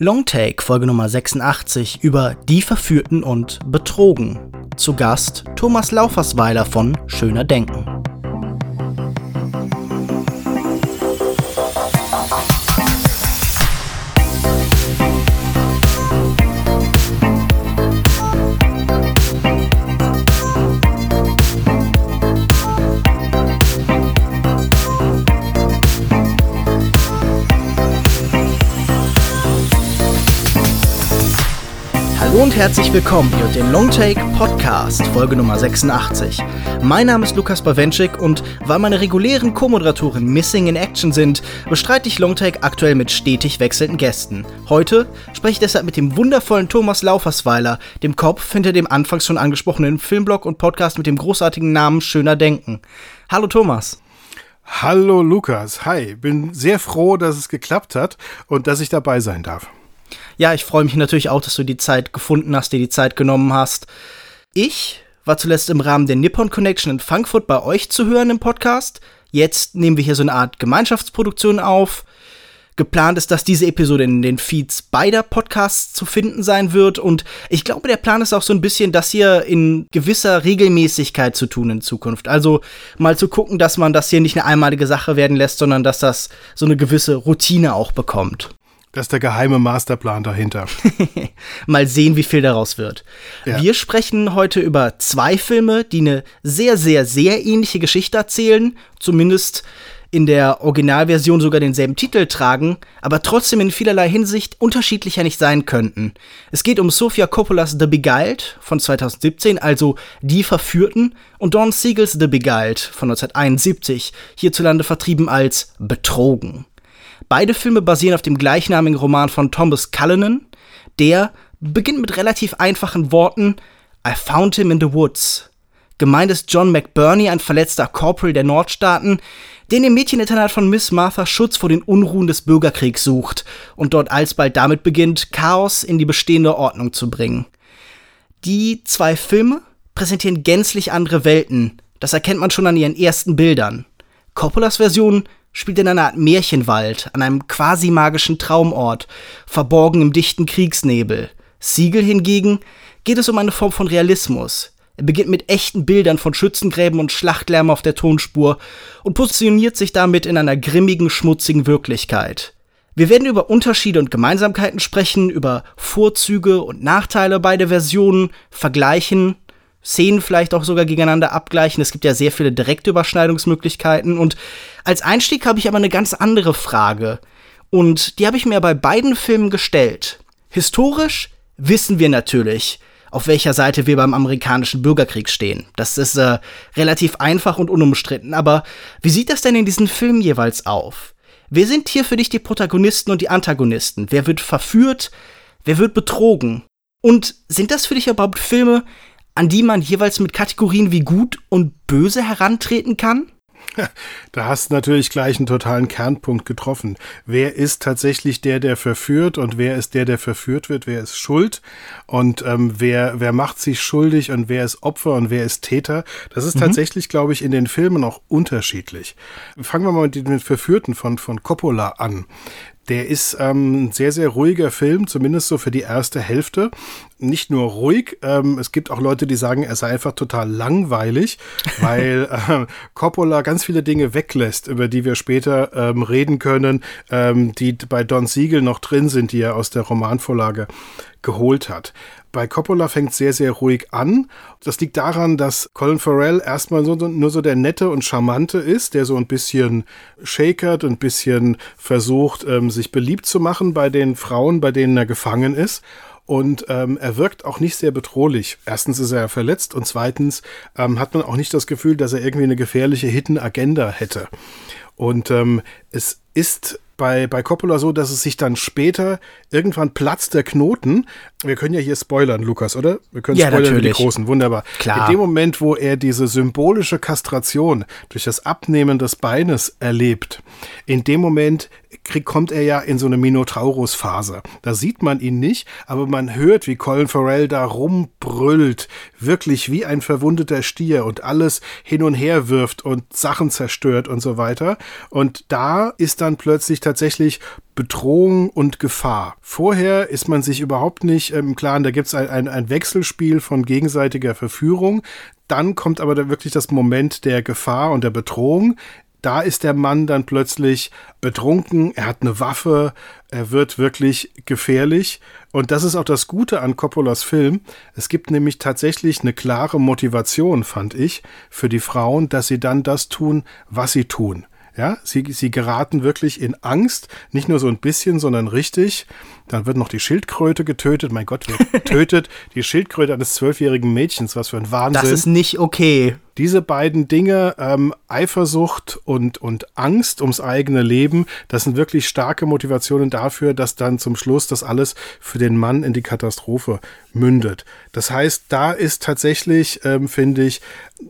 Longtake, Folge Nummer 86 über Die Verführten und Betrogen. Zu Gast Thomas Laufersweiler von Schöner Denken. Herzlich willkommen hier dem Longtake Podcast, Folge Nummer 86. Mein Name ist Lukas Bawenschik und weil meine regulären Co-Moderatoren Missing in Action sind, bestreite ich Longtake aktuell mit stetig wechselnden Gästen. Heute spreche ich deshalb mit dem wundervollen Thomas Laufersweiler, dem Kopf hinter dem anfangs schon angesprochenen Filmblog und Podcast mit dem großartigen Namen Schöner Denken. Hallo Thomas. Hallo Lukas, hi, bin sehr froh, dass es geklappt hat und dass ich dabei sein darf. Ja, ich freue mich natürlich auch, dass du die Zeit gefunden hast, dir die Zeit genommen hast. Ich war zuletzt im Rahmen der Nippon Connection in Frankfurt bei euch zu hören im Podcast. Jetzt nehmen wir hier so eine Art Gemeinschaftsproduktion auf. Geplant ist, dass diese Episode in den Feeds beider Podcasts zu finden sein wird. Und ich glaube, der Plan ist auch so ein bisschen, das hier in gewisser Regelmäßigkeit zu tun in Zukunft. Also mal zu gucken, dass man das hier nicht eine einmalige Sache werden lässt, sondern dass das so eine gewisse Routine auch bekommt. Das ist der geheime Masterplan dahinter. Mal sehen, wie viel daraus wird. Ja. Wir sprechen heute über zwei Filme, die eine sehr, sehr, sehr ähnliche Geschichte erzählen. Zumindest in der Originalversion sogar denselben Titel tragen, aber trotzdem in vielerlei Hinsicht unterschiedlicher nicht sein könnten. Es geht um Sofia Coppolas The Beguiled von 2017, also Die Verführten, und Don Siegels The Beguiled von 1971, hierzulande vertrieben als Betrogen. Beide Filme basieren auf dem gleichnamigen Roman von Thomas Cullinan. Der beginnt mit relativ einfachen Worten I found him in the woods. Gemeint ist John McBurney, ein verletzter Corporal der Nordstaaten, der dem Mädcheninternat von Miss Martha Schutz vor den Unruhen des Bürgerkriegs sucht und dort alsbald damit beginnt, Chaos in die bestehende Ordnung zu bringen. Die zwei Filme präsentieren gänzlich andere Welten. Das erkennt man schon an ihren ersten Bildern. Coppolas Version spielt in einer Art Märchenwald, an einem quasi magischen Traumort, verborgen im dichten Kriegsnebel. Siegel hingegen geht es um eine Form von Realismus. Er beginnt mit echten Bildern von Schützengräben und Schlachtlärm auf der Tonspur und positioniert sich damit in einer grimmigen, schmutzigen Wirklichkeit. Wir werden über Unterschiede und Gemeinsamkeiten sprechen, über Vorzüge und Nachteile beider Versionen, vergleichen Szenen vielleicht auch sogar gegeneinander abgleichen. Es gibt ja sehr viele direkte Überschneidungsmöglichkeiten. Und als Einstieg habe ich aber eine ganz andere Frage. Und die habe ich mir bei beiden Filmen gestellt. Historisch wissen wir natürlich, auf welcher Seite wir beim amerikanischen Bürgerkrieg stehen. Das ist äh, relativ einfach und unumstritten. Aber wie sieht das denn in diesen Filmen jeweils auf? Wer sind hier für dich die Protagonisten und die Antagonisten? Wer wird verführt? Wer wird betrogen? Und sind das für dich überhaupt Filme, an die man jeweils mit Kategorien wie gut und böse herantreten kann? Da hast du natürlich gleich einen totalen Kernpunkt getroffen. Wer ist tatsächlich der, der verführt und wer ist der, der verführt wird? Wer ist schuld und ähm, wer, wer macht sich schuldig und wer ist Opfer und wer ist Täter? Das ist mhm. tatsächlich, glaube ich, in den Filmen auch unterschiedlich. Fangen wir mal mit den Verführten von, von Coppola an. Der ist ähm, ein sehr, sehr ruhiger Film, zumindest so für die erste Hälfte. Nicht nur ruhig, ähm, es gibt auch Leute, die sagen, er sei einfach total langweilig, weil äh, Coppola ganz viele Dinge weglässt, über die wir später ähm, reden können, ähm, die bei Don Siegel noch drin sind, die er aus der Romanvorlage geholt hat. Bei Coppola fängt sehr, sehr ruhig an. Das liegt daran, dass Colin Farrell erstmal so, nur so der nette und charmante ist, der so ein bisschen shakert, ein bisschen versucht, ähm, sich beliebt zu machen bei den Frauen, bei denen er gefangen ist. Und ähm, er wirkt auch nicht sehr bedrohlich. Erstens ist er verletzt und zweitens ähm, hat man auch nicht das Gefühl, dass er irgendwie eine gefährliche Hidden Agenda hätte. Und ähm, es ist bei, bei Coppola so, dass es sich dann später irgendwann platzt der Knoten. Wir können ja hier spoilern, Lukas, oder? Wir können ja, spoilern natürlich. die Großen, wunderbar. Klar. In dem Moment, wo er diese symbolische Kastration durch das Abnehmen des Beines erlebt, in dem Moment kommt er ja in so eine Minotaurus-Phase. Da sieht man ihn nicht, aber man hört, wie Colin Farrell da rumbrüllt, wirklich wie ein verwundeter Stier und alles hin und her wirft und Sachen zerstört und so weiter. Und da ist dann plötzlich tatsächlich Bedrohung und Gefahr. Vorher ist man sich überhaupt nicht im Klaren, da gibt es ein, ein, ein Wechselspiel von gegenseitiger Verführung. Dann kommt aber da wirklich das Moment der Gefahr und der Bedrohung da ist der Mann dann plötzlich betrunken, er hat eine Waffe, er wird wirklich gefährlich. Und das ist auch das Gute an Coppolas Film. Es gibt nämlich tatsächlich eine klare Motivation, fand ich, für die Frauen, dass sie dann das tun, was sie tun. Ja, sie, sie geraten wirklich in Angst, nicht nur so ein bisschen, sondern richtig. Dann wird noch die Schildkröte getötet. Mein Gott, wer tötet die Schildkröte eines zwölfjährigen Mädchens? Was für ein Wahnsinn. Das ist nicht okay. Diese beiden Dinge, ähm, Eifersucht und, und Angst ums eigene Leben, das sind wirklich starke Motivationen dafür, dass dann zum Schluss das alles für den Mann in die Katastrophe mündet. Das heißt, da ist tatsächlich, ähm, finde ich,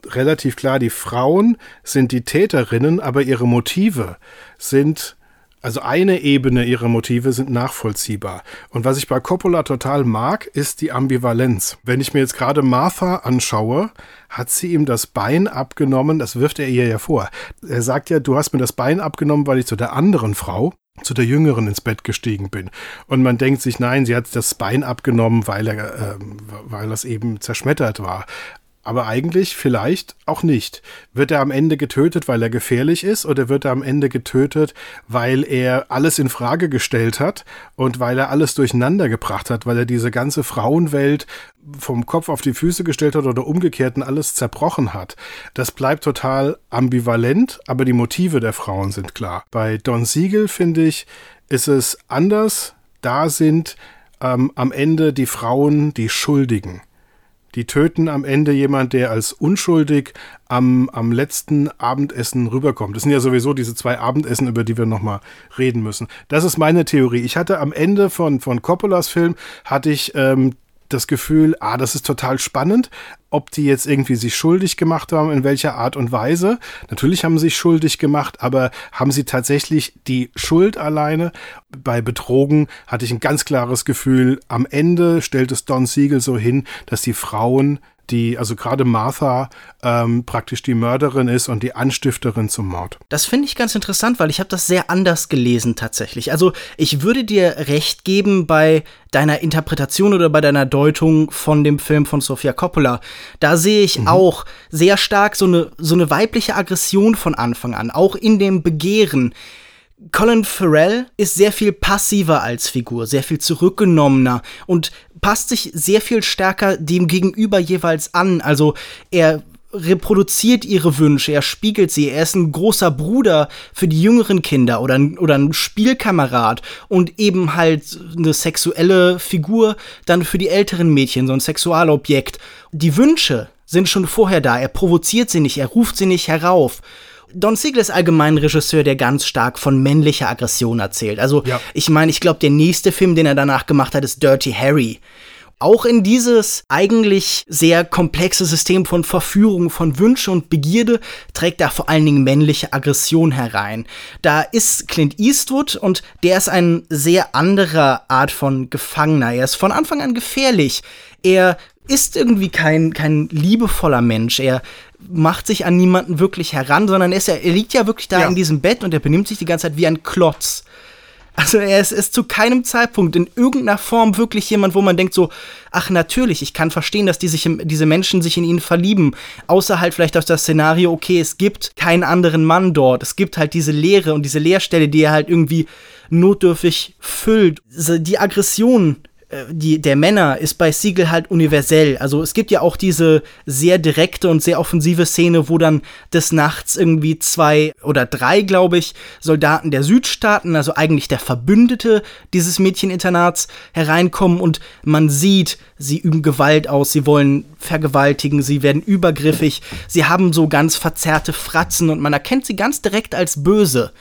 relativ klar, die Frauen sind die Täterinnen, aber ihre Motive sind also eine Ebene ihrer Motive sind nachvollziehbar. Und was ich bei Coppola total mag, ist die Ambivalenz. Wenn ich mir jetzt gerade Martha anschaue, hat sie ihm das Bein abgenommen, das wirft er ihr ja vor. Er sagt ja, du hast mir das Bein abgenommen, weil ich zu der anderen Frau, zu der Jüngeren ins Bett gestiegen bin. Und man denkt sich, nein, sie hat das Bein abgenommen, weil er, äh, weil das eben zerschmettert war aber eigentlich vielleicht auch nicht. Wird er am Ende getötet, weil er gefährlich ist, oder wird er am Ende getötet, weil er alles in Frage gestellt hat und weil er alles durcheinander gebracht hat, weil er diese ganze Frauenwelt vom Kopf auf die Füße gestellt hat oder umgekehrt und alles zerbrochen hat. Das bleibt total ambivalent, aber die Motive der Frauen sind klar. Bei Don Siegel finde ich, ist es anders. Da sind ähm, am Ende die Frauen die Schuldigen. Die töten am Ende jemand, der als unschuldig am, am letzten Abendessen rüberkommt. Das sind ja sowieso diese zwei Abendessen, über die wir nochmal reden müssen. Das ist meine Theorie. Ich hatte am Ende von, von Coppolas Film, hatte ich ähm, das Gefühl, ah, das ist total spannend, ob die jetzt irgendwie sich schuldig gemacht haben, in welcher Art und Weise. Natürlich haben sie sich schuldig gemacht, aber haben sie tatsächlich die Schuld alleine? Bei Betrogen hatte ich ein ganz klares Gefühl, am Ende stellt es Don Siegel so hin, dass die Frauen die, also gerade Martha, ähm, praktisch die Mörderin ist und die Anstifterin zum Mord. Das finde ich ganz interessant, weil ich habe das sehr anders gelesen tatsächlich. Also ich würde dir recht geben bei deiner Interpretation oder bei deiner Deutung von dem Film von Sofia Coppola. Da sehe ich mhm. auch sehr stark so eine, so eine weibliche Aggression von Anfang an, auch in dem Begehren. Colin Farrell ist sehr viel passiver als Figur, sehr viel zurückgenommener und passt sich sehr viel stärker dem Gegenüber jeweils an. Also er reproduziert ihre Wünsche, er spiegelt sie, er ist ein großer Bruder für die jüngeren Kinder oder ein, oder ein Spielkamerad und eben halt eine sexuelle Figur dann für die älteren Mädchen, so ein Sexualobjekt. Die Wünsche sind schon vorher da, er provoziert sie nicht, er ruft sie nicht herauf. Don Siegel ist allgemein ein Regisseur, der ganz stark von männlicher Aggression erzählt. Also, ja. ich meine, ich glaube, der nächste Film, den er danach gemacht hat, ist Dirty Harry. Auch in dieses eigentlich sehr komplexe System von Verführung, von Wünsche und Begierde trägt er vor allen Dingen männliche Aggression herein. Da ist Clint Eastwood und der ist ein sehr anderer Art von Gefangener. Er ist von Anfang an gefährlich. Er ist irgendwie kein, kein liebevoller Mensch. Er macht sich an niemanden wirklich heran, sondern er, ja, er liegt ja wirklich da ja. in diesem Bett und er benimmt sich die ganze Zeit wie ein Klotz. Also er ist, ist zu keinem Zeitpunkt in irgendeiner Form wirklich jemand, wo man denkt so, ach natürlich, ich kann verstehen, dass die sich, diese Menschen sich in ihn verlieben. Außer halt vielleicht aus das Szenario, okay, es gibt keinen anderen Mann dort. Es gibt halt diese Leere und diese Leerstelle, die er halt irgendwie notdürfig füllt. Die Aggression die, der Männer ist bei Siegel halt universell. Also es gibt ja auch diese sehr direkte und sehr offensive Szene, wo dann des Nachts irgendwie zwei oder drei, glaube ich, Soldaten der Südstaaten, also eigentlich der Verbündete dieses Mädcheninternats, hereinkommen und man sieht, sie üben Gewalt aus, sie wollen vergewaltigen, sie werden übergriffig, sie haben so ganz verzerrte Fratzen und man erkennt sie ganz direkt als böse.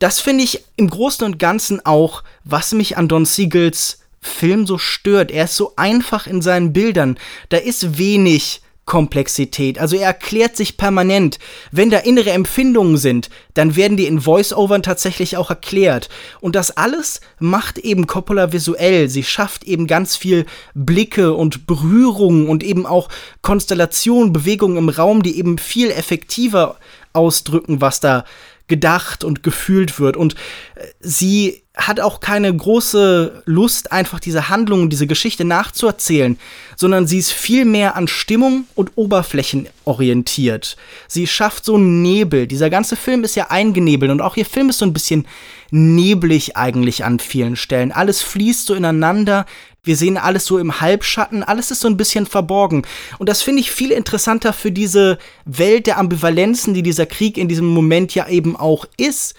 Das finde ich im Großen und Ganzen auch, was mich an Don Siegels Film so stört. Er ist so einfach in seinen Bildern. Da ist wenig Komplexität. Also er erklärt sich permanent. Wenn da innere Empfindungen sind, dann werden die in Voice-Overn tatsächlich auch erklärt. Und das alles macht eben Coppola visuell. Sie schafft eben ganz viel Blicke und Berührungen und eben auch Konstellationen, Bewegungen im Raum, die eben viel effektiver ausdrücken, was da gedacht und gefühlt wird. Und äh, sie hat auch keine große Lust, einfach diese Handlung, diese Geschichte nachzuerzählen, sondern sie ist viel mehr an Stimmung und Oberflächen orientiert. Sie schafft so einen Nebel. Dieser ganze Film ist ja eingenebelt und auch ihr Film ist so ein bisschen neblig eigentlich an vielen Stellen. Alles fließt so ineinander. Wir sehen alles so im Halbschatten, alles ist so ein bisschen verborgen. Und das finde ich viel interessanter für diese Welt der Ambivalenzen, die dieser Krieg in diesem Moment ja eben auch ist.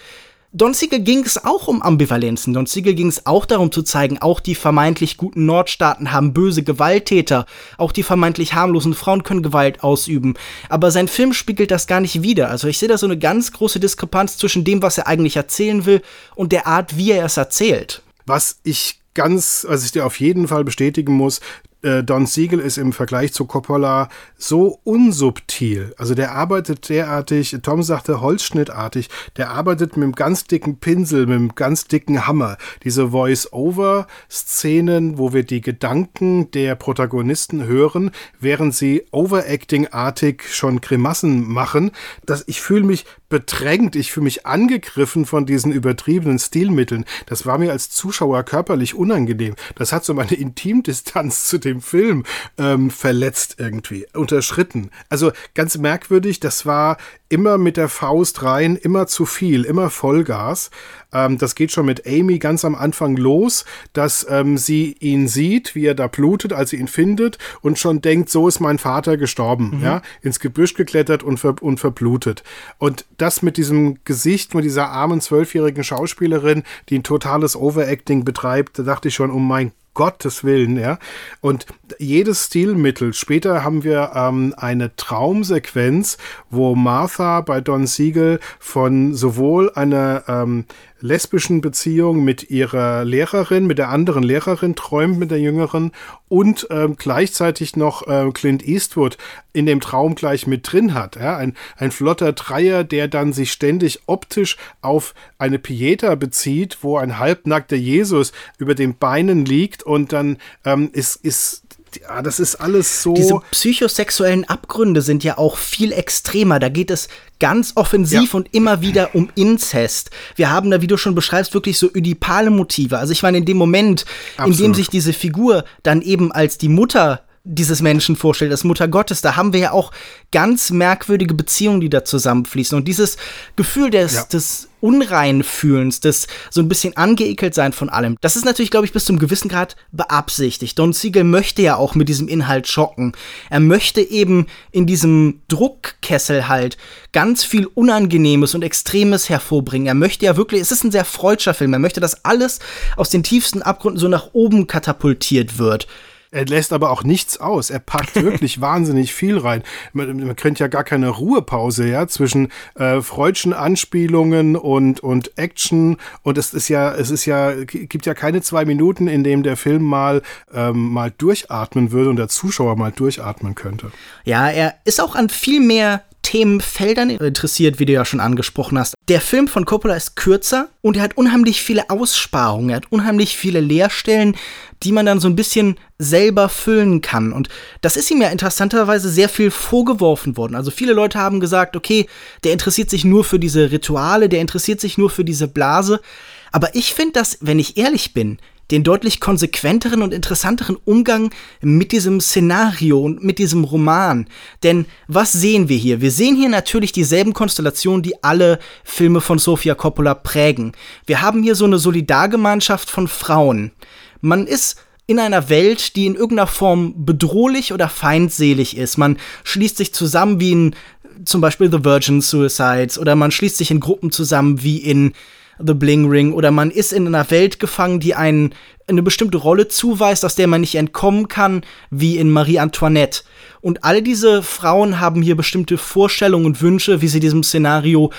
Don Siegel ging es auch um Ambivalenzen. Don Siegel ging es auch darum zu zeigen, auch die vermeintlich guten Nordstaaten haben böse Gewalttäter. Auch die vermeintlich harmlosen Frauen können Gewalt ausüben. Aber sein Film spiegelt das gar nicht wider. Also ich sehe da so eine ganz große Diskrepanz zwischen dem, was er eigentlich erzählen will und der Art, wie er es erzählt. Was ich ganz, was ich dir auf jeden Fall bestätigen muss, äh, Don Siegel ist im Vergleich zu Coppola so unsubtil. Also der arbeitet derartig, Tom sagte holzschnittartig, der arbeitet mit einem ganz dicken Pinsel, mit einem ganz dicken Hammer. Diese Voice-Over-Szenen, wo wir die Gedanken der Protagonisten hören, während sie Overacting-artig schon Grimassen machen, dass ich fühle mich bedrängt, ich fühle mich angegriffen von diesen übertriebenen Stilmitteln. Das war mir als Zuschauer körperlich unangenehm. Das hat so meine Intimdistanz zu dem Film ähm, verletzt irgendwie, unterschritten. Also ganz merkwürdig, das war immer mit der Faust rein, immer zu viel, immer Vollgas. Ähm, das geht schon mit Amy ganz am Anfang los, dass ähm, sie ihn sieht, wie er da blutet, als sie ihn findet und schon denkt, so ist mein Vater gestorben, mhm. ja, ins Gebüsch geklettert und, ver und verblutet. Und das mit diesem Gesicht, mit dieser armen zwölfjährigen Schauspielerin, die ein totales Overacting betreibt, da dachte ich schon, oh mein Gottes Willen, ja. Und jedes Stilmittel, später haben wir ähm, eine Traumsequenz, wo Martha bei Don Siegel von sowohl einer ähm, lesbischen Beziehung mit ihrer Lehrerin, mit der anderen Lehrerin träumt, mit der jüngeren und ähm, gleichzeitig noch äh, Clint Eastwood in dem Traum gleich mit drin hat. Ja? Ein, ein flotter Dreier, der dann sich ständig optisch auf eine Pieta bezieht, wo ein halbnackter Jesus über den Beinen liegt und dann ähm, ist, ist ja, das ist alles so. Diese psychosexuellen Abgründe sind ja auch viel extremer. Da geht es ganz offensiv ja. und immer wieder um Inzest. Wir haben da, wie du schon beschreibst, wirklich so ödipale Motive. Also ich meine, in dem Moment, Absolut. in dem sich diese Figur dann eben als die Mutter dieses Menschen vorstellt, als Mutter Gottes, da haben wir ja auch ganz merkwürdige Beziehungen, die da zusammenfließen. Und dieses Gefühl des, ja. des Unreinfühlens, des so ein bisschen angeekelt sein von allem, das ist natürlich, glaube ich, bis zum gewissen Grad beabsichtigt. Don Siegel möchte ja auch mit diesem Inhalt schocken. Er möchte eben in diesem Druckkessel halt ganz viel Unangenehmes und Extremes hervorbringen. Er möchte ja wirklich, es ist ein sehr freudscher Film, er möchte, dass alles aus den tiefsten Abgründen so nach oben katapultiert wird. Er lässt aber auch nichts aus. Er packt wirklich wahnsinnig viel rein. Man, man kennt ja gar keine Ruhepause, ja, zwischen äh, freudschen Anspielungen und, und Action. Und es ist ja, es ist ja, gibt ja keine zwei Minuten, in dem der Film mal, ähm, mal durchatmen würde und der Zuschauer mal durchatmen könnte. Ja, er ist auch an viel mehr Themenfeldern interessiert, wie du ja schon angesprochen hast. Der Film von Coppola ist kürzer und er hat unheimlich viele Aussparungen, er hat unheimlich viele Leerstellen, die man dann so ein bisschen selber füllen kann. Und das ist ihm ja interessanterweise sehr viel vorgeworfen worden. Also viele Leute haben gesagt, okay, der interessiert sich nur für diese Rituale, der interessiert sich nur für diese Blase. Aber ich finde das, wenn ich ehrlich bin, den deutlich konsequenteren und interessanteren Umgang mit diesem Szenario und mit diesem Roman. Denn was sehen wir hier? Wir sehen hier natürlich dieselben Konstellationen, die alle Filme von Sofia Coppola prägen. Wir haben hier so eine Solidargemeinschaft von Frauen. Man ist in einer Welt, die in irgendeiner Form bedrohlich oder feindselig ist. Man schließt sich zusammen wie in zum Beispiel The Virgin Suicides oder man schließt sich in Gruppen zusammen wie in The Bling Ring oder man ist in einer Welt gefangen, die einen eine bestimmte Rolle zuweist, aus der man nicht entkommen kann, wie in Marie Antoinette. Und alle diese Frauen haben hier bestimmte Vorstellungen und Wünsche, wie sie diesem Szenario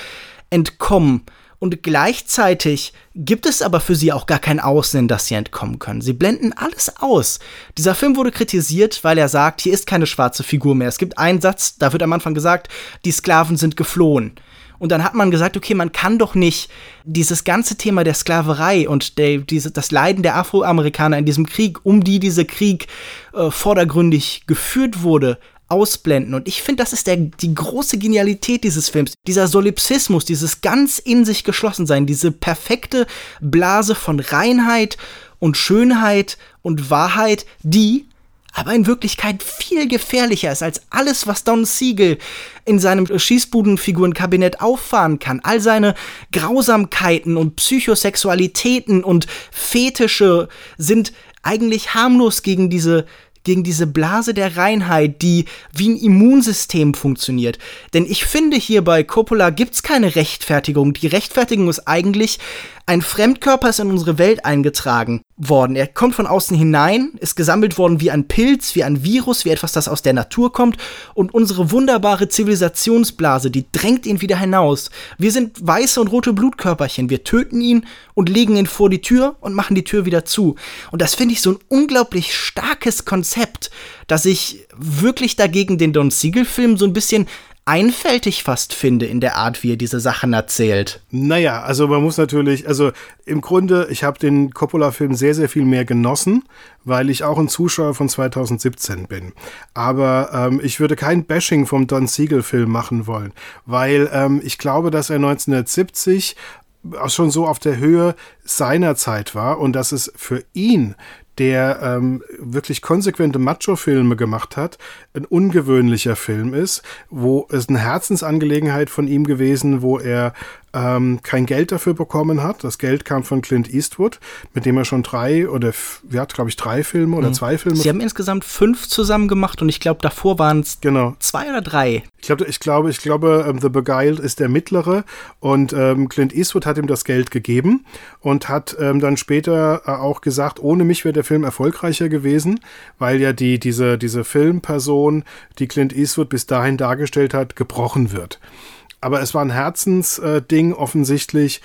entkommen. Und gleichzeitig gibt es aber für sie auch gar kein Aussehen, dass sie entkommen können. Sie blenden alles aus. Dieser Film wurde kritisiert, weil er sagt, hier ist keine schwarze Figur mehr. Es gibt einen Satz, da wird am Anfang gesagt, die Sklaven sind geflohen. Und dann hat man gesagt, okay, man kann doch nicht dieses ganze Thema der Sklaverei und der, diese, das Leiden der Afroamerikaner in diesem Krieg, um die dieser Krieg äh, vordergründig geführt wurde, ausblenden. Und ich finde, das ist der, die große Genialität dieses Films. Dieser Solipsismus, dieses ganz in sich geschlossen sein, diese perfekte Blase von Reinheit und Schönheit und Wahrheit, die aber in Wirklichkeit viel gefährlicher ist als alles, was Don Siegel in seinem Schießbudenfigurenkabinett auffahren kann. All seine Grausamkeiten und Psychosexualitäten und Fetische sind eigentlich harmlos gegen diese gegen diese Blase der Reinheit, die wie ein Immunsystem funktioniert. Denn ich finde hier bei Coppola gibt's keine Rechtfertigung. Die Rechtfertigung ist eigentlich, ein Fremdkörper ist in unsere Welt eingetragen worden. Er kommt von außen hinein, ist gesammelt worden wie ein Pilz, wie ein Virus, wie etwas, das aus der Natur kommt. Und unsere wunderbare Zivilisationsblase, die drängt ihn wieder hinaus. Wir sind weiße und rote Blutkörperchen. Wir töten ihn und legen ihn vor die Tür und machen die Tür wieder zu. Und das finde ich so ein unglaublich starkes Konzept, dass ich wirklich dagegen den Don Siegel-Film so ein bisschen einfältig fast finde in der Art, wie er diese Sachen erzählt. Naja, also man muss natürlich, also im Grunde, ich habe den Coppola-Film sehr, sehr viel mehr genossen, weil ich auch ein Zuschauer von 2017 bin. Aber ähm, ich würde kein Bashing vom Don Siegel-Film machen wollen, weil ähm, ich glaube, dass er 1970 auch schon so auf der Höhe seiner Zeit war und dass es für ihn der ähm, wirklich konsequente Macho-Filme gemacht hat, ein ungewöhnlicher Film ist, wo es eine Herzensangelegenheit von ihm gewesen, wo er ähm, kein Geld dafür bekommen hat. Das Geld kam von Clint Eastwood, mit dem er schon drei oder ja, glaube ich, drei Filme oder mhm. zwei Filme. Sie haben insgesamt fünf zusammen gemacht und ich glaube, davor waren es genau. zwei oder drei. Ich glaube, ich glaube, ich glaube, um, The Beguiled ist der mittlere und ähm, Clint Eastwood hat ihm das Geld gegeben und hat ähm, dann später äh, auch gesagt, ohne mich wäre der Film erfolgreicher gewesen, weil ja die, diese, diese Filmperson, die Clint Eastwood bis dahin dargestellt hat, gebrochen wird. Aber es war ein Herzensding offensichtlich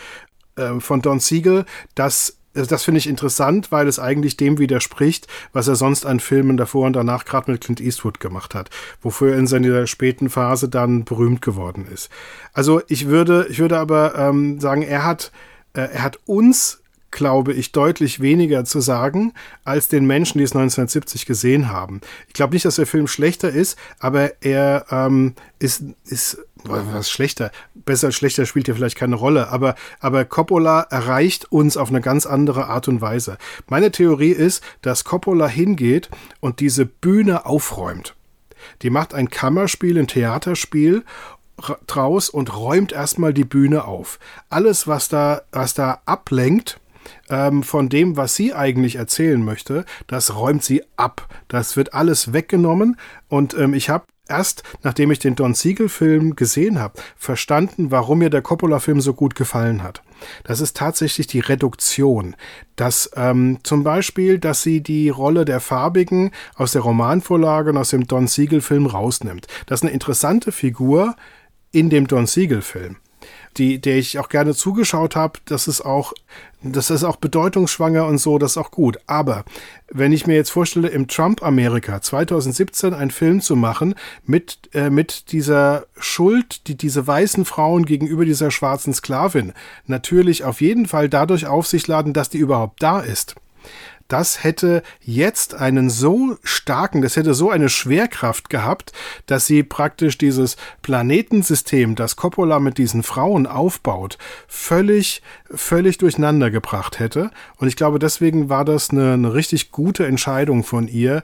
äh, von Don Siegel, das also das finde ich interessant, weil es eigentlich dem widerspricht, was er sonst an Filmen davor und danach gerade mit Clint Eastwood gemacht hat, wofür er in seiner späten Phase dann berühmt geworden ist. Also ich würde, ich würde aber ähm, sagen, er hat, äh, er hat uns glaube ich, deutlich weniger zu sagen als den Menschen, die es 1970 gesehen haben. Ich glaube nicht, dass der Film schlechter ist, aber er ähm, ist, ist was schlechter, besser als schlechter spielt ja vielleicht keine Rolle, aber, aber Coppola erreicht uns auf eine ganz andere Art und Weise. Meine Theorie ist, dass Coppola hingeht und diese Bühne aufräumt. Die macht ein Kammerspiel, ein Theaterspiel draus und räumt erstmal die Bühne auf. Alles, was da, was da ablenkt, ähm, von dem, was sie eigentlich erzählen möchte, das räumt sie ab. Das wird alles weggenommen und ähm, ich habe erst, nachdem ich den Don Siegel-Film gesehen habe, verstanden, warum mir der Coppola-Film so gut gefallen hat. Das ist tatsächlich die Reduktion. Dass ähm, zum Beispiel, dass sie die Rolle der Farbigen aus der Romanvorlage und aus dem Don Siegel-Film rausnimmt. Das ist eine interessante Figur in dem Don Siegel-Film die, der ich auch gerne zugeschaut habe, das ist auch, das ist auch bedeutungsschwanger und so, das ist auch gut. Aber wenn ich mir jetzt vorstelle, im Trump-Amerika 2017 einen Film zu machen mit, äh, mit dieser Schuld, die diese weißen Frauen gegenüber dieser schwarzen Sklavin natürlich auf jeden Fall dadurch auf sich laden, dass die überhaupt da ist das hätte jetzt einen so starken, das hätte so eine Schwerkraft gehabt, dass sie praktisch dieses Planetensystem, das Coppola mit diesen Frauen aufbaut, völlig, völlig durcheinander gebracht hätte. Und ich glaube, deswegen war das eine, eine richtig gute Entscheidung von ihr,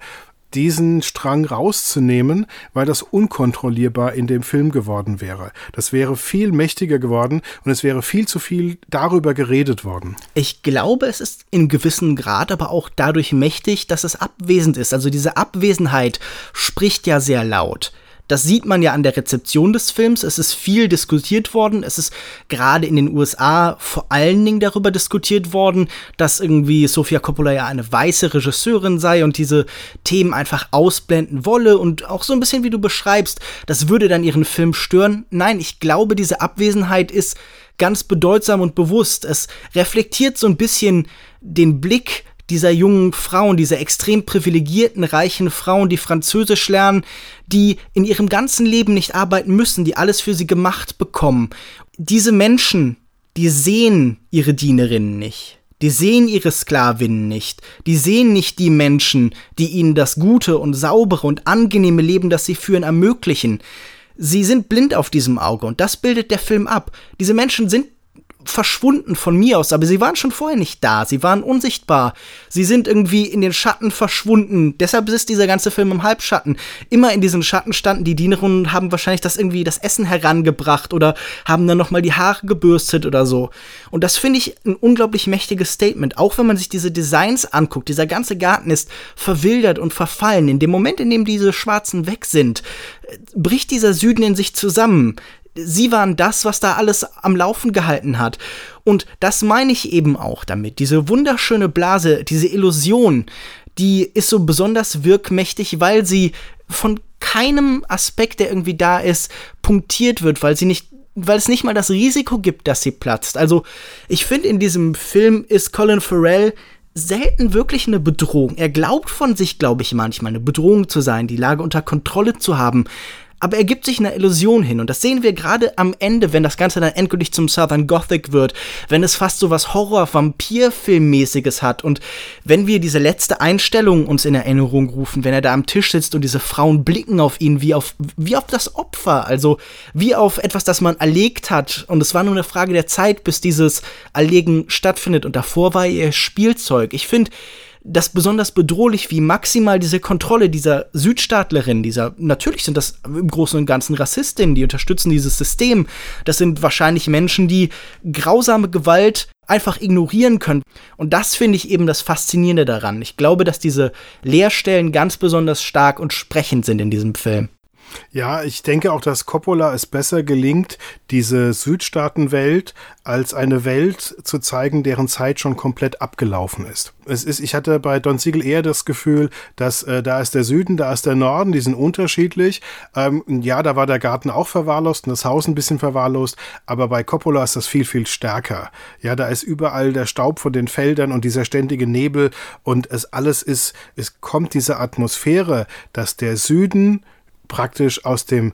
diesen Strang rauszunehmen, weil das unkontrollierbar in dem Film geworden wäre. Das wäre viel mächtiger geworden und es wäre viel zu viel darüber geredet worden. Ich glaube, es ist in gewissem Grad aber auch dadurch mächtig, dass es abwesend ist. Also diese Abwesenheit spricht ja sehr laut. Das sieht man ja an der Rezeption des Films. Es ist viel diskutiert worden. Es ist gerade in den USA vor allen Dingen darüber diskutiert worden, dass irgendwie Sofia Coppola ja eine weiße Regisseurin sei und diese Themen einfach ausblenden wolle und auch so ein bisschen wie du beschreibst, das würde dann ihren Film stören. Nein, ich glaube, diese Abwesenheit ist ganz bedeutsam und bewusst. Es reflektiert so ein bisschen den Blick dieser jungen Frauen, dieser extrem privilegierten, reichen Frauen, die Französisch lernen, die in ihrem ganzen Leben nicht arbeiten müssen, die alles für sie gemacht bekommen. Diese Menschen, die sehen ihre Dienerinnen nicht. Die sehen ihre Sklavinnen nicht. Die sehen nicht die Menschen, die ihnen das gute und saubere und angenehme Leben, das sie führen, ermöglichen. Sie sind blind auf diesem Auge und das bildet der Film ab. Diese Menschen sind verschwunden von mir aus, aber sie waren schon vorher nicht da. Sie waren unsichtbar. Sie sind irgendwie in den Schatten verschwunden. Deshalb ist dieser ganze Film im Halbschatten. Immer in diesen Schatten standen die Dienerinnen und haben wahrscheinlich das irgendwie das Essen herangebracht oder haben dann nochmal die Haare gebürstet oder so. Und das finde ich ein unglaublich mächtiges Statement. Auch wenn man sich diese Designs anguckt. Dieser ganze Garten ist verwildert und verfallen. In dem Moment, in dem diese Schwarzen weg sind, bricht dieser Süden in sich zusammen sie waren das, was da alles am Laufen gehalten hat. Und das meine ich eben auch damit. Diese wunderschöne Blase, diese Illusion, die ist so besonders wirkmächtig, weil sie von keinem Aspekt, der irgendwie da ist, punktiert wird, weil sie nicht weil es nicht mal das Risiko gibt, dass sie platzt. Also, ich finde, in diesem Film ist Colin Farrell selten wirklich eine Bedrohung. Er glaubt von sich, glaube ich, manchmal eine Bedrohung zu sein, die Lage unter Kontrolle zu haben aber er gibt sich einer Illusion hin. Und das sehen wir gerade am Ende, wenn das Ganze dann endgültig zum Southern Gothic wird, wenn es fast so was Horror-Vampir-Filmmäßiges hat und wenn wir diese letzte Einstellung uns in Erinnerung rufen, wenn er da am Tisch sitzt und diese Frauen blicken auf ihn wie auf, wie auf das Opfer, also wie auf etwas, das man erlegt hat. Und es war nur eine Frage der Zeit, bis dieses Erlegen stattfindet. Und davor war ihr Spielzeug. Ich finde, das besonders bedrohlich, wie maximal diese Kontrolle dieser Südstaatlerin, dieser, natürlich sind das im Großen und Ganzen Rassistinnen, die unterstützen dieses System. Das sind wahrscheinlich Menschen, die grausame Gewalt einfach ignorieren können. Und das finde ich eben das Faszinierende daran. Ich glaube, dass diese Leerstellen ganz besonders stark und sprechend sind in diesem Film. Ja, ich denke auch, dass Coppola es besser gelingt, diese Südstaatenwelt als eine Welt zu zeigen, deren Zeit schon komplett abgelaufen ist. Es ist, ich hatte bei Don Siegel eher das Gefühl, dass äh, da ist der Süden, da ist der Norden, die sind unterschiedlich. Ähm, ja, da war der Garten auch verwahrlost und das Haus ein bisschen verwahrlost, aber bei Coppola ist das viel, viel stärker. Ja, da ist überall der Staub von den Feldern und dieser ständige Nebel und es alles ist, es kommt diese Atmosphäre, dass der Süden praktisch aus dem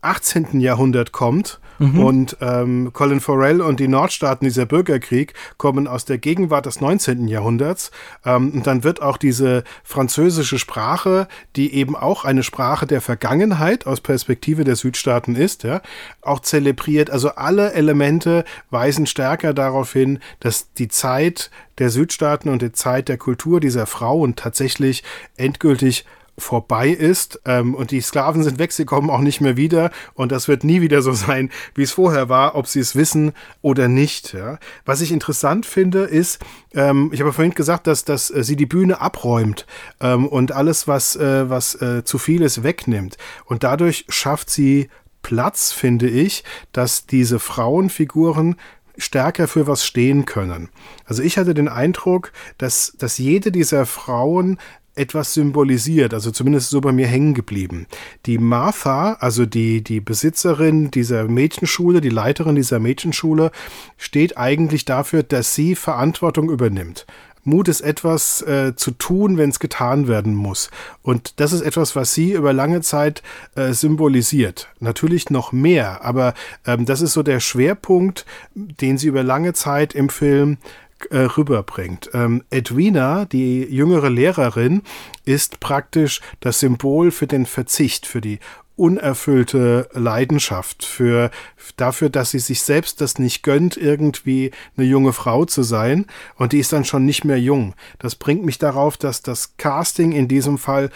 18. Jahrhundert kommt mhm. und ähm, Colin Farrell und die Nordstaaten, dieser Bürgerkrieg, kommen aus der Gegenwart des 19. Jahrhunderts. Ähm, und dann wird auch diese französische Sprache, die eben auch eine Sprache der Vergangenheit aus Perspektive der Südstaaten ist, ja, auch zelebriert. Also alle Elemente weisen stärker darauf hin, dass die Zeit der Südstaaten und die Zeit der Kultur dieser Frauen tatsächlich endgültig vorbei ist ähm, und die Sklaven sind weg, sie kommen auch nicht mehr wieder und das wird nie wieder so sein, wie es vorher war, ob sie es wissen oder nicht. Ja. Was ich interessant finde, ist, ähm, ich habe vorhin gesagt, dass, dass äh, sie die Bühne abräumt ähm, und alles, was, äh, was äh, zu viel ist, wegnimmt. Und dadurch schafft sie Platz, finde ich, dass diese Frauenfiguren stärker für was stehen können. Also ich hatte den Eindruck, dass, dass jede dieser Frauen etwas symbolisiert, also zumindest so bei mir hängen geblieben. Die Martha, also die, die Besitzerin dieser Mädchenschule, die Leiterin dieser Mädchenschule, steht eigentlich dafür, dass sie Verantwortung übernimmt. Mut ist etwas äh, zu tun, wenn es getan werden muss. Und das ist etwas, was sie über lange Zeit äh, symbolisiert. Natürlich noch mehr, aber ähm, das ist so der Schwerpunkt, den sie über lange Zeit im Film äh, rüberbringt. Ähm, Edwina, die jüngere Lehrerin, ist praktisch das Symbol für den Verzicht, für die unerfüllte Leidenschaft, für dafür, dass sie sich selbst das nicht gönnt, irgendwie eine junge Frau zu sein. Und die ist dann schon nicht mehr jung. Das bringt mich darauf, dass das Casting in diesem Fall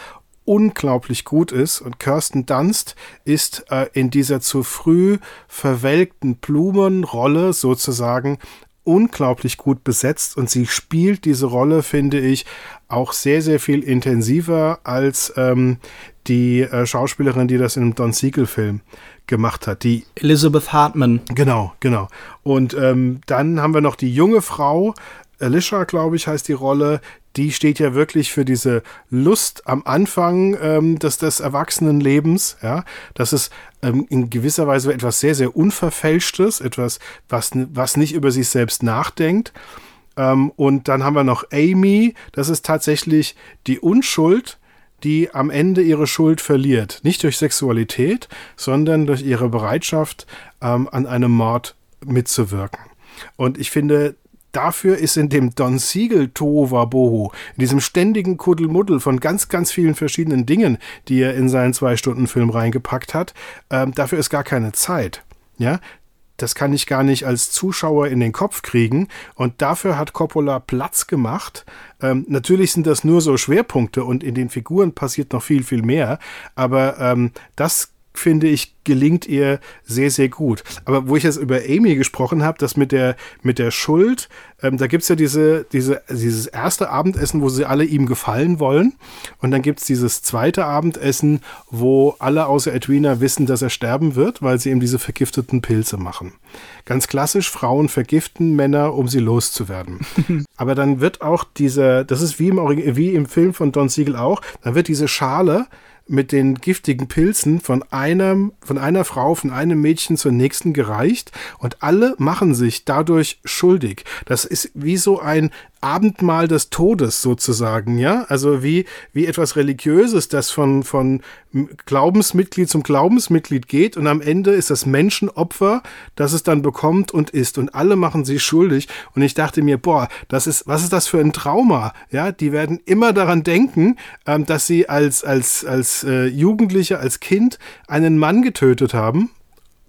unglaublich gut ist und Kirsten Dunst ist äh, in dieser zu früh verwelkten Blumenrolle sozusagen unglaublich gut besetzt und sie spielt diese Rolle, finde ich, auch sehr, sehr viel intensiver als ähm, die äh, Schauspielerin, die das in einem Don Siegel-Film gemacht hat. Die Elizabeth Hartman. Genau, genau. Und ähm, dann haben wir noch die junge Frau, Alicia, glaube ich, heißt die Rolle, die steht ja wirklich für diese Lust am Anfang ähm, des, des Erwachsenenlebens, ja, das ist ähm, in gewisser Weise etwas sehr, sehr Unverfälschtes, etwas, was, was nicht über sich selbst nachdenkt. Ähm, und dann haben wir noch Amy, das ist tatsächlich die Unschuld, die am Ende ihre Schuld verliert. Nicht durch Sexualität, sondern durch ihre Bereitschaft, ähm, an einem Mord mitzuwirken. Und ich finde, dafür ist in dem Don Siegel Tova Boho, in diesem ständigen Kuddelmuddel von ganz, ganz vielen verschiedenen Dingen, die er in seinen Zwei-Stunden-Film reingepackt hat, ähm, dafür ist gar keine Zeit. Ja, das kann ich gar nicht als Zuschauer in den Kopf kriegen. Und dafür hat Coppola Platz gemacht. Ähm, natürlich sind das nur so Schwerpunkte und in den Figuren passiert noch viel, viel mehr. Aber ähm, das finde ich, gelingt ihr sehr, sehr gut. Aber wo ich jetzt über Amy gesprochen habe, das mit der, mit der Schuld, ähm, da gibt es ja diese, diese, dieses erste Abendessen, wo sie alle ihm gefallen wollen. Und dann gibt es dieses zweite Abendessen, wo alle außer Edwina wissen, dass er sterben wird, weil sie ihm diese vergifteten Pilze machen. Ganz klassisch, Frauen vergiften Männer, um sie loszuwerden. Aber dann wird auch dieser, das ist wie im, wie im Film von Don Siegel auch, dann wird diese Schale mit den giftigen Pilzen von einem, von einer Frau, von einem Mädchen zur nächsten gereicht und alle machen sich dadurch schuldig. Das ist wie so ein Abendmahl des Todes sozusagen, ja? Also wie, wie etwas Religiöses, das von, von Glaubensmitglied zum Glaubensmitglied geht und am Ende ist das Menschenopfer, das es dann bekommt und ist und alle machen sich schuldig und ich dachte mir, boah, das ist, was ist das für ein Trauma, ja? Die werden immer daran denken, ähm, dass sie als, als, als äh, Jugendliche, als Kind einen Mann getötet haben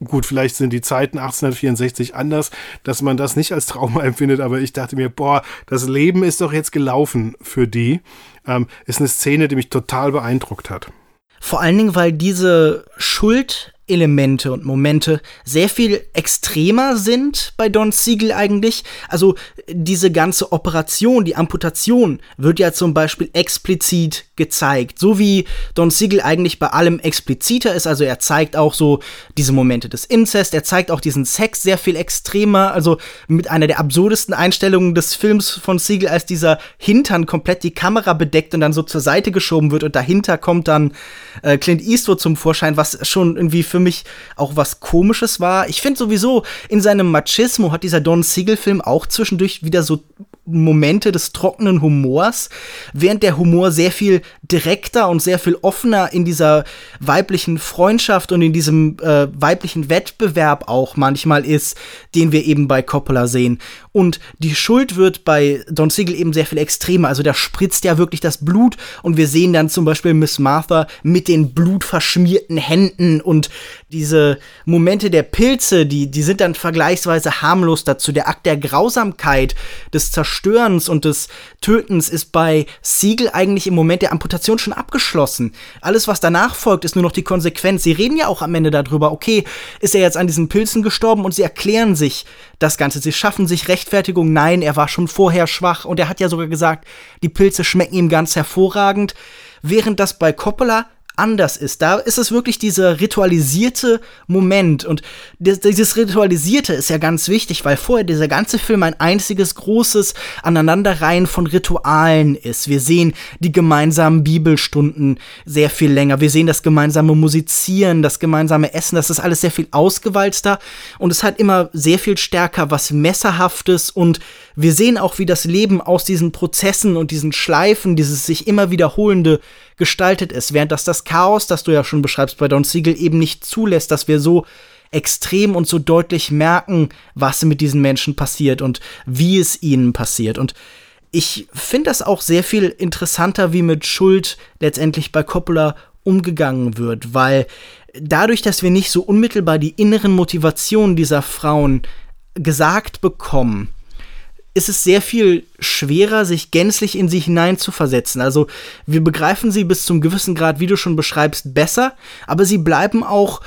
gut, vielleicht sind die Zeiten 1864 anders, dass man das nicht als Trauma empfindet, aber ich dachte mir, boah, das Leben ist doch jetzt gelaufen für die. Ähm, ist eine Szene, die mich total beeindruckt hat. Vor allen Dingen, weil diese Schuld Elemente und Momente sehr viel extremer sind bei Don Siegel eigentlich. Also diese ganze Operation, die Amputation, wird ja zum Beispiel explizit gezeigt. So wie Don Siegel eigentlich bei allem expliziter ist. Also er zeigt auch so diese Momente des Inzest, er zeigt auch diesen Sex sehr viel extremer. Also mit einer der absurdesten Einstellungen des Films von Siegel, als dieser Hintern komplett die Kamera bedeckt und dann so zur Seite geschoben wird und dahinter kommt dann äh, Clint Eastwood zum Vorschein, was schon irgendwie für mich auch was Komisches war. Ich finde sowieso, in seinem Machismo hat dieser Don Siegel-Film auch zwischendurch wieder so Momente des trockenen Humors, während der Humor sehr viel direkter und sehr viel offener in dieser weiblichen Freundschaft und in diesem äh, weiblichen Wettbewerb auch manchmal ist, den wir eben bei Coppola sehen. Und die Schuld wird bei Don Siegel eben sehr viel extremer. Also da spritzt ja wirklich das Blut und wir sehen dann zum Beispiel Miss Martha mit den blutverschmierten Händen und diese Momente der Pilze, die, die sind dann vergleichsweise harmlos dazu. Der Akt der Grausamkeit, des Zerstörens und des Tötens ist bei Siegel eigentlich im Moment der Amputation schon abgeschlossen. Alles, was danach folgt, ist nur noch die Konsequenz. Sie reden ja auch am Ende darüber, okay, ist er jetzt an diesen Pilzen gestorben und sie erklären sich das Ganze. Sie schaffen sich Rechtfertigung, nein, er war schon vorher schwach und er hat ja sogar gesagt, die Pilze schmecken ihm ganz hervorragend. Während das bei Coppola anders ist. Da ist es wirklich dieser ritualisierte Moment. Und dieses Ritualisierte ist ja ganz wichtig, weil vorher dieser ganze Film ein einziges großes Aneinanderreihen von Ritualen ist. Wir sehen die gemeinsamen Bibelstunden sehr viel länger. Wir sehen das gemeinsame Musizieren, das gemeinsame Essen. Das ist alles sehr viel ausgewalzter. Und es hat immer sehr viel stärker was Messerhaftes. Und wir sehen auch, wie das Leben aus diesen Prozessen und diesen Schleifen, dieses sich immer wiederholende gestaltet ist, während das das Chaos, das du ja schon beschreibst bei Don Siegel, eben nicht zulässt, dass wir so extrem und so deutlich merken, was mit diesen Menschen passiert und wie es ihnen passiert. Und ich finde das auch sehr viel interessanter, wie mit Schuld letztendlich bei Coppola umgegangen wird, weil dadurch, dass wir nicht so unmittelbar die inneren Motivationen dieser Frauen gesagt bekommen, ist es sehr viel schwerer, sich gänzlich in sie hineinzuversetzen. Also wir begreifen sie bis zum gewissen Grad, wie du schon beschreibst, besser, aber sie bleiben auch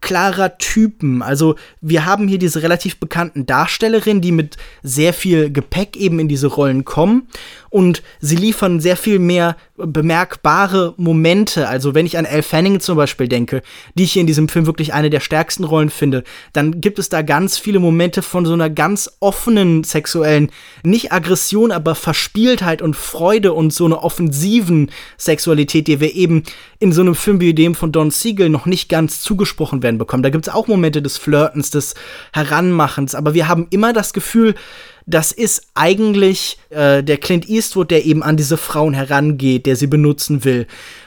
klarer Typen. Also wir haben hier diese relativ bekannten Darstellerinnen, die mit sehr viel Gepäck eben in diese Rollen kommen und sie liefern sehr viel mehr bemerkbare Momente. Also wenn ich an Elle Fanning zum Beispiel denke, die ich hier in diesem Film wirklich eine der stärksten Rollen finde, dann gibt es da ganz viele Momente von so einer ganz offenen sexuellen, nicht Aggression Emotion, aber Verspieltheit und Freude und so eine offensiven Sexualität, die wir eben in so einem Film wie dem von Don Siegel noch nicht ganz zugesprochen werden bekommen. Da gibt es auch Momente des Flirtens, des Heranmachens, aber wir haben immer das Gefühl, das ist eigentlich äh, der Clint Eastwood, der eben an diese Frauen herangeht, der sie benutzen will.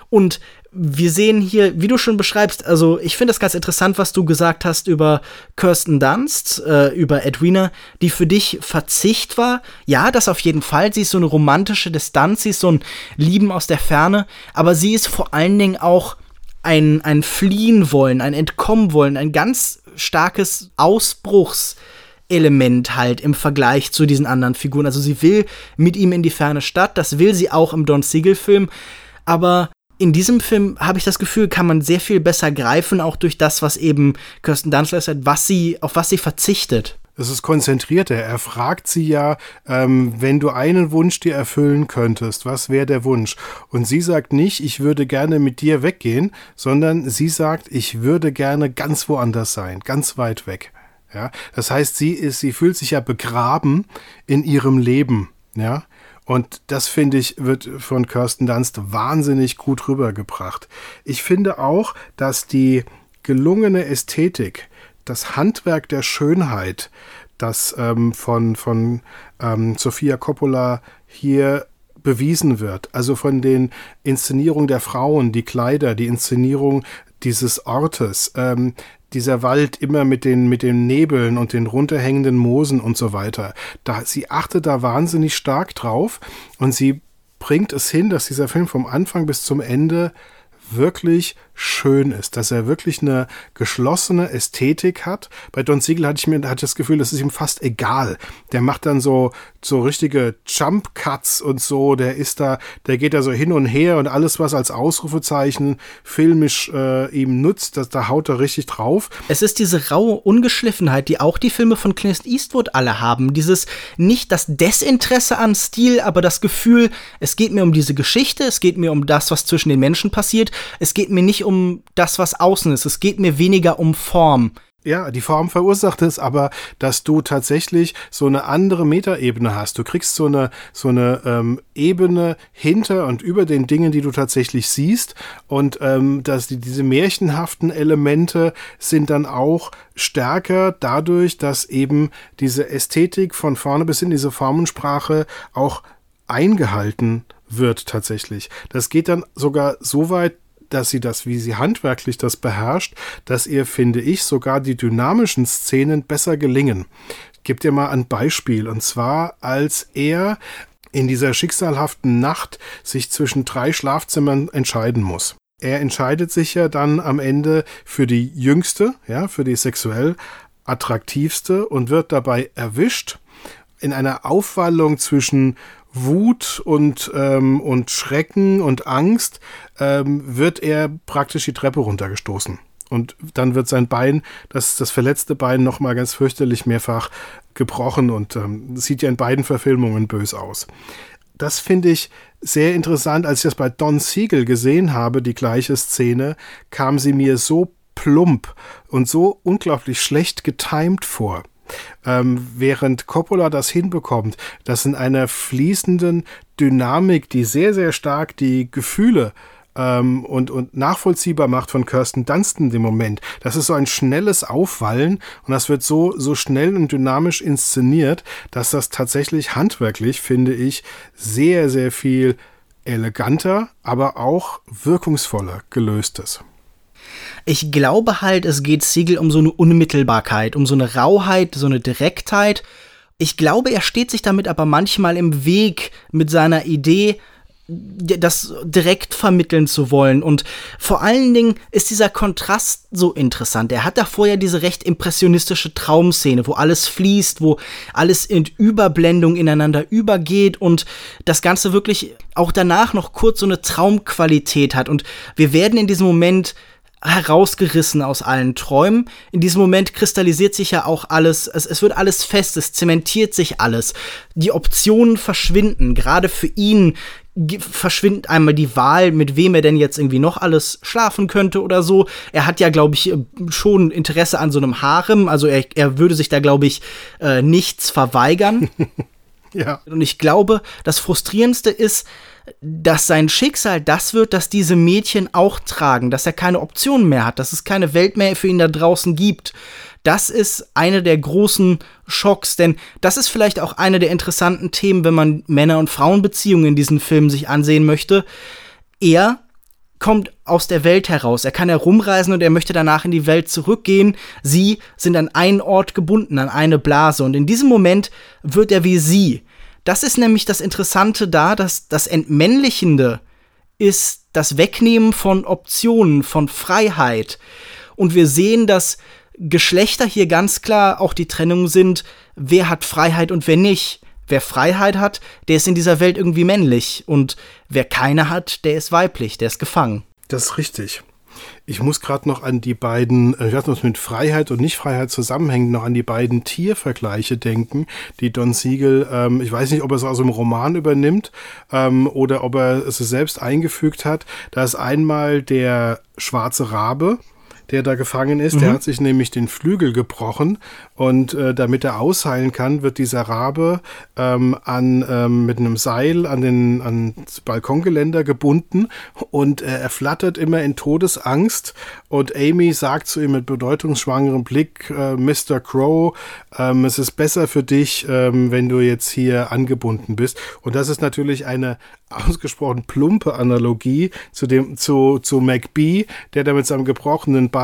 Und wir sehen hier, wie du schon beschreibst, also ich finde das ganz interessant, was du gesagt hast über Kirsten Dunst, äh, über Edwina, die für dich Verzicht war. Ja, das auf jeden Fall. Sie ist so eine romantische Distanz, sie ist so ein Lieben aus der Ferne, aber sie ist vor allen Dingen auch ein, ein Fliehen wollen, ein Entkommen wollen, ein ganz starkes Ausbruchs- Element halt im Vergleich zu diesen anderen Figuren. Also sie will mit ihm in die ferne Stadt, das will sie auch im Don Siegel-Film, aber in diesem Film habe ich das Gefühl, kann man sehr viel besser greifen, auch durch das, was eben Kirsten Dunst leistet, was sie, auf was sie verzichtet. Es ist konzentrierter. Er fragt sie ja, ähm, wenn du einen Wunsch dir erfüllen könntest, was wäre der Wunsch? Und sie sagt nicht, ich würde gerne mit dir weggehen, sondern sie sagt, ich würde gerne ganz woanders sein, ganz weit weg. Ja, das heißt, sie ist, sie fühlt sich ja begraben in ihrem Leben. Ja, und das finde ich, wird von Kirsten Dunst wahnsinnig gut rübergebracht. Ich finde auch, dass die gelungene Ästhetik, das Handwerk der Schönheit, das ähm, von, von ähm, Sofia Coppola hier bewiesen wird. Also von den Inszenierungen der Frauen, die Kleider, die Inszenierung dieses Ortes, ähm, dieser Wald immer mit den, mit den Nebeln und den runterhängenden Moosen und so weiter. Da, sie achtet da wahnsinnig stark drauf und sie bringt es hin, dass dieser Film vom Anfang bis zum Ende wirklich schön ist, dass er wirklich eine geschlossene Ästhetik hat. Bei Don Siegel hatte ich mir hatte das Gefühl, das ist ihm fast egal. Der macht dann so so richtige Jump Cuts und so, der ist da, der geht da so hin und her und alles was als Ausrufezeichen filmisch äh, ihm nutzt, das, da haut er richtig drauf. Es ist diese raue Ungeschliffenheit, die auch die Filme von Clint Eastwood alle haben, dieses nicht das Desinteresse an Stil, aber das Gefühl, es geht mir um diese Geschichte, es geht mir um das, was zwischen den Menschen passiert, es geht mir nicht um um das, was außen ist. Es geht mir weniger um Form. Ja, die Form verursacht es, aber dass du tatsächlich so eine andere Metaebene hast. Du kriegst so eine, so eine ähm, Ebene hinter und über den Dingen, die du tatsächlich siehst. Und ähm, dass die, diese märchenhaften Elemente sind dann auch stärker dadurch, dass eben diese Ästhetik von vorne bis in diese Formensprache auch eingehalten wird tatsächlich. Das geht dann sogar so weit, dass sie das, wie sie handwerklich das beherrscht, dass ihr, finde ich, sogar die dynamischen Szenen besser gelingen. Ich dir mal ein Beispiel. Und zwar, als er in dieser schicksalhaften Nacht sich zwischen drei Schlafzimmern entscheiden muss. Er entscheidet sich ja dann am Ende für die jüngste, ja, für die sexuell attraktivste und wird dabei erwischt in einer Aufwallung zwischen Wut und, ähm, und Schrecken und Angst ähm, wird er praktisch die Treppe runtergestoßen. Und dann wird sein Bein, das, das verletzte Bein, nochmal ganz fürchterlich mehrfach gebrochen und ähm, sieht ja in beiden Verfilmungen bös aus. Das finde ich sehr interessant. Als ich das bei Don Siegel gesehen habe, die gleiche Szene, kam sie mir so plump und so unglaublich schlecht getimt vor ähm, während Coppola das hinbekommt, dass in einer fließenden Dynamik, die sehr, sehr stark die Gefühle ähm, und, und nachvollziehbar macht von Kirsten Dunstan im Moment. Das ist so ein schnelles Aufwallen und das wird so, so schnell und dynamisch inszeniert, dass das tatsächlich handwerklich, finde ich, sehr, sehr viel eleganter, aber auch wirkungsvoller gelöst ist. Ich glaube halt, es geht Siegel um so eine Unmittelbarkeit, um so eine Rauheit, so eine Direktheit. Ich glaube, er steht sich damit aber manchmal im Weg mit seiner Idee, das direkt vermitteln zu wollen. Und vor allen Dingen ist dieser Kontrast so interessant. Er hat da vorher diese recht impressionistische Traumszene, wo alles fließt, wo alles in Überblendung ineinander übergeht und das Ganze wirklich auch danach noch kurz so eine Traumqualität hat. Und wir werden in diesem Moment herausgerissen aus allen Träumen. In diesem Moment kristallisiert sich ja auch alles, es, es wird alles fest, es zementiert sich alles. Die Optionen verschwinden. Gerade für ihn verschwindet einmal die Wahl, mit wem er denn jetzt irgendwie noch alles schlafen könnte oder so. Er hat ja, glaube ich, schon Interesse an so einem Harem. Also er, er würde sich da, glaube ich, äh, nichts verweigern. Ja. Und ich glaube, das Frustrierendste ist, dass sein Schicksal das wird, dass diese Mädchen auch tragen, dass er keine Optionen mehr hat, dass es keine Welt mehr für ihn da draußen gibt. Das ist eine der großen Schocks, denn das ist vielleicht auch eine der interessanten Themen, wenn man Männer- und Frauenbeziehungen in diesen Filmen sich ansehen möchte. Er kommt aus der Welt heraus. Er kann herumreisen und er möchte danach in die Welt zurückgehen. Sie sind an einen Ort gebunden, an eine Blase. Und in diesem Moment wird er wie sie. Das ist nämlich das Interessante da, dass das Entmännlichende ist das Wegnehmen von Optionen, von Freiheit. Und wir sehen, dass Geschlechter hier ganz klar auch die Trennung sind, wer hat Freiheit und wer nicht. Wer Freiheit hat, der ist in dieser Welt irgendwie männlich. Und wer keine hat, der ist weiblich, der ist gefangen. Das ist richtig. Ich muss gerade noch an die beiden, äh, ich weiß nicht, mit Freiheit und Nichtfreiheit zusammenhängt, noch an die beiden Tiervergleiche denken, die Don Siegel, ähm, ich weiß nicht, ob er es aus dem Roman übernimmt ähm, oder ob er es selbst eingefügt hat. Da ist einmal der schwarze Rabe, der da gefangen ist. Mhm. Der hat sich nämlich den Flügel gebrochen und äh, damit er ausheilen kann, wird dieser Rabe ähm, an, ähm, mit einem Seil an den ans Balkongeländer gebunden und äh, er flattert immer in Todesangst. Und Amy sagt zu ihm mit bedeutungsschwangerem Blick, äh, Mr. Crow, ähm, es ist besser für dich, ähm, wenn du jetzt hier angebunden bist. Und das ist natürlich eine ausgesprochen plumpe Analogie zu dem zu, zu McBee, der da mit seinem gebrochenen Bein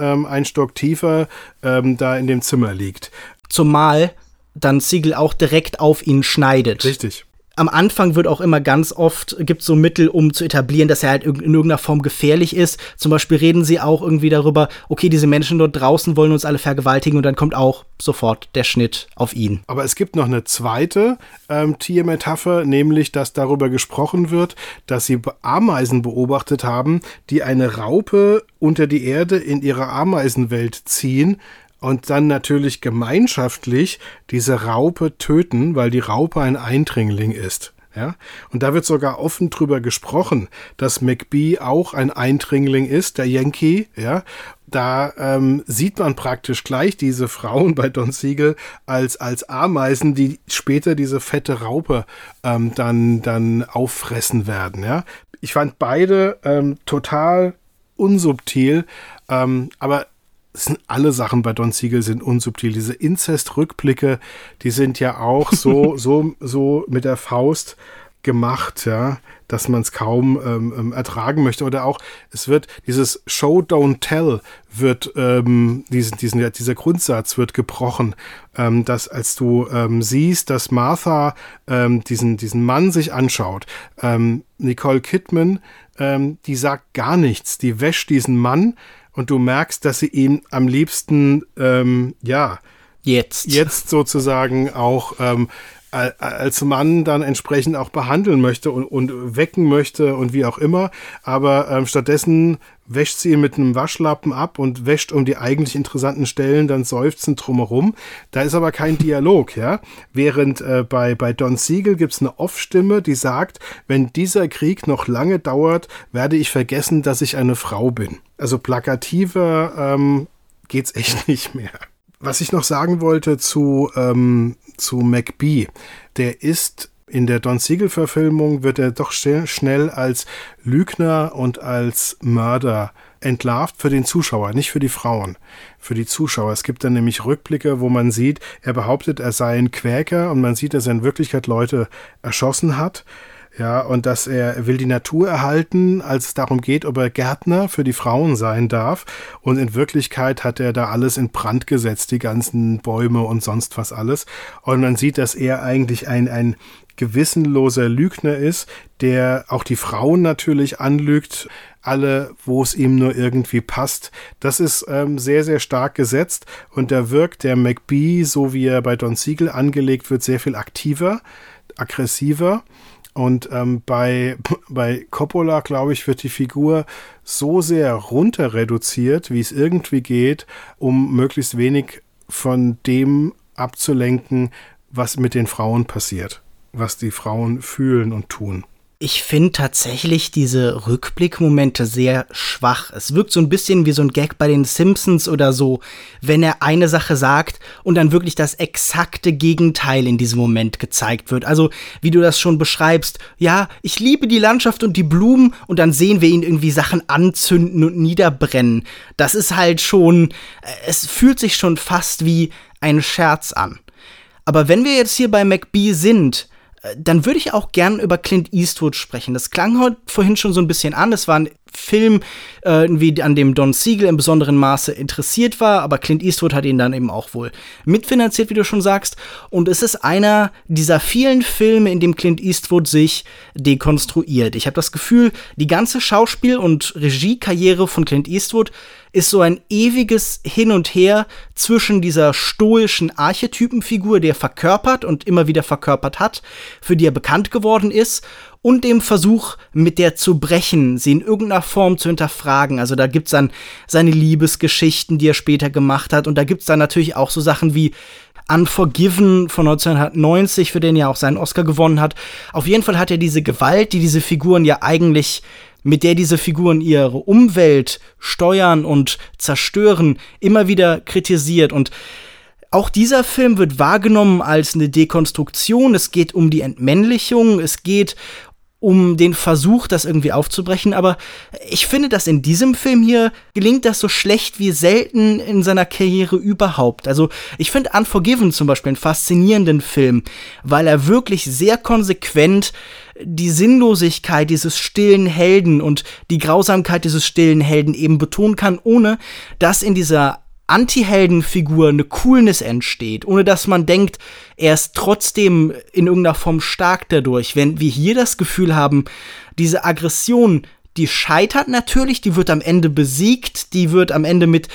ähm, ein Stock tiefer ähm, da in dem Zimmer liegt. Zumal dann Siegel auch direkt auf ihn schneidet. Richtig am Anfang wird auch immer ganz oft, gibt so Mittel, um zu etablieren, dass er halt in irgendeiner Form gefährlich ist. Zum Beispiel reden sie auch irgendwie darüber, okay, diese Menschen dort draußen wollen uns alle vergewaltigen und dann kommt auch sofort der Schnitt auf ihn. Aber es gibt noch eine zweite ähm, Tiermetapher, nämlich, dass darüber gesprochen wird, dass sie Ameisen beobachtet haben, die eine Raupe unter die Erde in ihre Ameisenwelt ziehen, und dann natürlich gemeinschaftlich diese Raupe töten, weil die Raupe ein Eindringling ist. Ja, und da wird sogar offen drüber gesprochen, dass McBee auch ein Eindringling ist, der Yankee, ja. Da ähm, sieht man praktisch gleich diese Frauen bei Don Siegel als, als Ameisen, die später diese fette Raupe ähm, dann, dann auffressen werden, ja. Ich fand beide ähm, total unsubtil, ähm, aber sind alle Sachen bei Don Siegel sind unsubtil. Diese Inzest-Rückblicke, die sind ja auch so, so, so mit der Faust gemacht, ja, dass man es kaum ähm, ähm, ertragen möchte. Oder auch, es wird dieses Show, Don't Tell wird, ähm, diesen, diesen, dieser Grundsatz wird gebrochen, ähm, dass als du ähm, siehst, dass Martha ähm, diesen, diesen Mann sich anschaut, ähm, Nicole Kidman, ähm, die sagt gar nichts, die wäscht diesen Mann, und du merkst, dass sie ihn am liebsten, ähm, ja, jetzt, jetzt sozusagen auch ähm, als Mann dann entsprechend auch behandeln möchte und, und wecken möchte und wie auch immer. Aber ähm, stattdessen wäscht sie ihn mit einem Waschlappen ab und wäscht um die eigentlich interessanten Stellen dann seufzend drumherum. Da ist aber kein Dialog, ja. Während äh, bei, bei Don Siegel gibt es eine Off-Stimme, die sagt, wenn dieser Krieg noch lange dauert, werde ich vergessen, dass ich eine Frau bin. Also plakativer ähm, geht's echt nicht mehr. Was ich noch sagen wollte zu, ähm, zu McBee, der ist in der Don Siegel-Verfilmung wird er doch schnell als Lügner und als Mörder entlarvt für den Zuschauer, nicht für die Frauen, für die Zuschauer. Es gibt dann nämlich Rückblicke, wo man sieht, er behauptet, er sei ein Quäker und man sieht, dass er in Wirklichkeit Leute erschossen hat. Ja, und dass er, will die Natur erhalten, als es darum geht, ob er Gärtner für die Frauen sein darf. Und in Wirklichkeit hat er da alles in Brand gesetzt, die ganzen Bäume und sonst was alles. Und man sieht, dass er eigentlich ein, ein gewissenloser Lügner ist, der auch die Frauen natürlich anlügt, alle, wo es ihm nur irgendwie passt. Das ist ähm, sehr, sehr stark gesetzt und da wirkt der McBee, so wie er bei Don Siegel angelegt wird, sehr viel aktiver, aggressiver. Und ähm, bei, bei Coppola, glaube ich, wird die Figur so sehr runter reduziert, wie es irgendwie geht, um möglichst wenig von dem abzulenken, was mit den Frauen passiert, was die Frauen fühlen und tun. Ich finde tatsächlich diese Rückblickmomente sehr schwach. Es wirkt so ein bisschen wie so ein Gag bei den Simpsons oder so, wenn er eine Sache sagt und dann wirklich das exakte Gegenteil in diesem Moment gezeigt wird. Also, wie du das schon beschreibst, ja, ich liebe die Landschaft und die Blumen und dann sehen wir ihn irgendwie Sachen anzünden und niederbrennen. Das ist halt schon, es fühlt sich schon fast wie ein Scherz an. Aber wenn wir jetzt hier bei McBee sind, äh, dann würde ich auch gern über Clint Eastwood sprechen. Das klang heute vorhin schon so ein bisschen an. Es war ein Film, äh, wie an dem Don Siegel im besonderen Maße interessiert war, aber Clint Eastwood hat ihn dann eben auch wohl mitfinanziert, wie du schon sagst. Und es ist einer dieser vielen Filme, in dem Clint Eastwood sich dekonstruiert. Ich habe das Gefühl, die ganze Schauspiel- und Regiekarriere von Clint Eastwood ist so ein ewiges Hin und Her zwischen dieser stoischen Archetypenfigur, die er verkörpert und immer wieder verkörpert hat, für die er bekannt geworden ist, und dem Versuch, mit der zu brechen, sie in irgendeiner Form zu hinterfragen. Also da gibt's dann seine Liebesgeschichten, die er später gemacht hat, und da gibt's dann natürlich auch so Sachen wie Unforgiven von 1990, für den er auch seinen Oscar gewonnen hat. Auf jeden Fall hat er diese Gewalt, die diese Figuren ja eigentlich mit der diese Figuren ihre Umwelt steuern und zerstören, immer wieder kritisiert. Und auch dieser Film wird wahrgenommen als eine Dekonstruktion. Es geht um die Entmännlichung, es geht um den Versuch, das irgendwie aufzubrechen. Aber ich finde, dass in diesem Film hier gelingt das so schlecht wie selten in seiner Karriere überhaupt. Also ich finde Unforgiven zum Beispiel einen faszinierenden Film, weil er wirklich sehr konsequent die Sinnlosigkeit dieses stillen Helden und die Grausamkeit dieses stillen Helden eben betonen kann, ohne dass in dieser Anti-Heldenfigur eine Coolness entsteht, ohne dass man denkt, er ist trotzdem in irgendeiner Form stark dadurch. Wenn wir hier das Gefühl haben, diese Aggression, die scheitert natürlich, die wird am Ende besiegt, die wird am Ende mit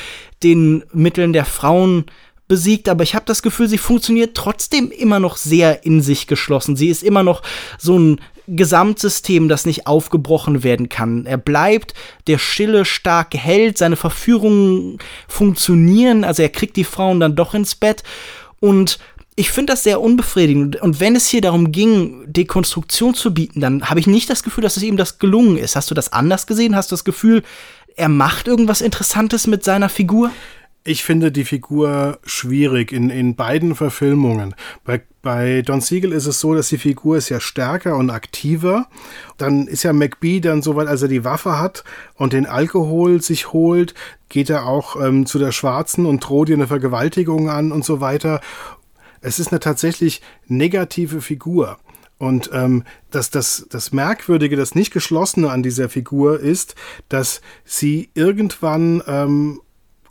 den Mitteln der Frauen besiegt, aber ich habe das Gefühl, sie funktioniert trotzdem immer noch sehr in sich geschlossen. Sie ist immer noch so ein Gesamtsystem, das nicht aufgebrochen werden kann. Er bleibt der stille, starke Held, seine Verführungen funktionieren, also er kriegt die Frauen dann doch ins Bett und ich finde das sehr unbefriedigend. Und wenn es hier darum ging, Dekonstruktion zu bieten, dann habe ich nicht das Gefühl, dass es ihm das gelungen ist. Hast du das anders gesehen? Hast du das Gefühl, er macht irgendwas Interessantes mit seiner Figur? Ich finde die Figur schwierig in, in beiden Verfilmungen. Bei, bei Don Siegel ist es so, dass die Figur ist ja stärker und aktiver. Dann ist ja McBee dann soweit, als er die Waffe hat und den Alkohol sich holt, geht er auch ähm, zu der Schwarzen und droht ihr eine Vergewaltigung an und so weiter. Es ist eine tatsächlich negative Figur. Und ähm, das, das, das Merkwürdige, das nicht geschlossene an dieser Figur ist, dass sie irgendwann ähm,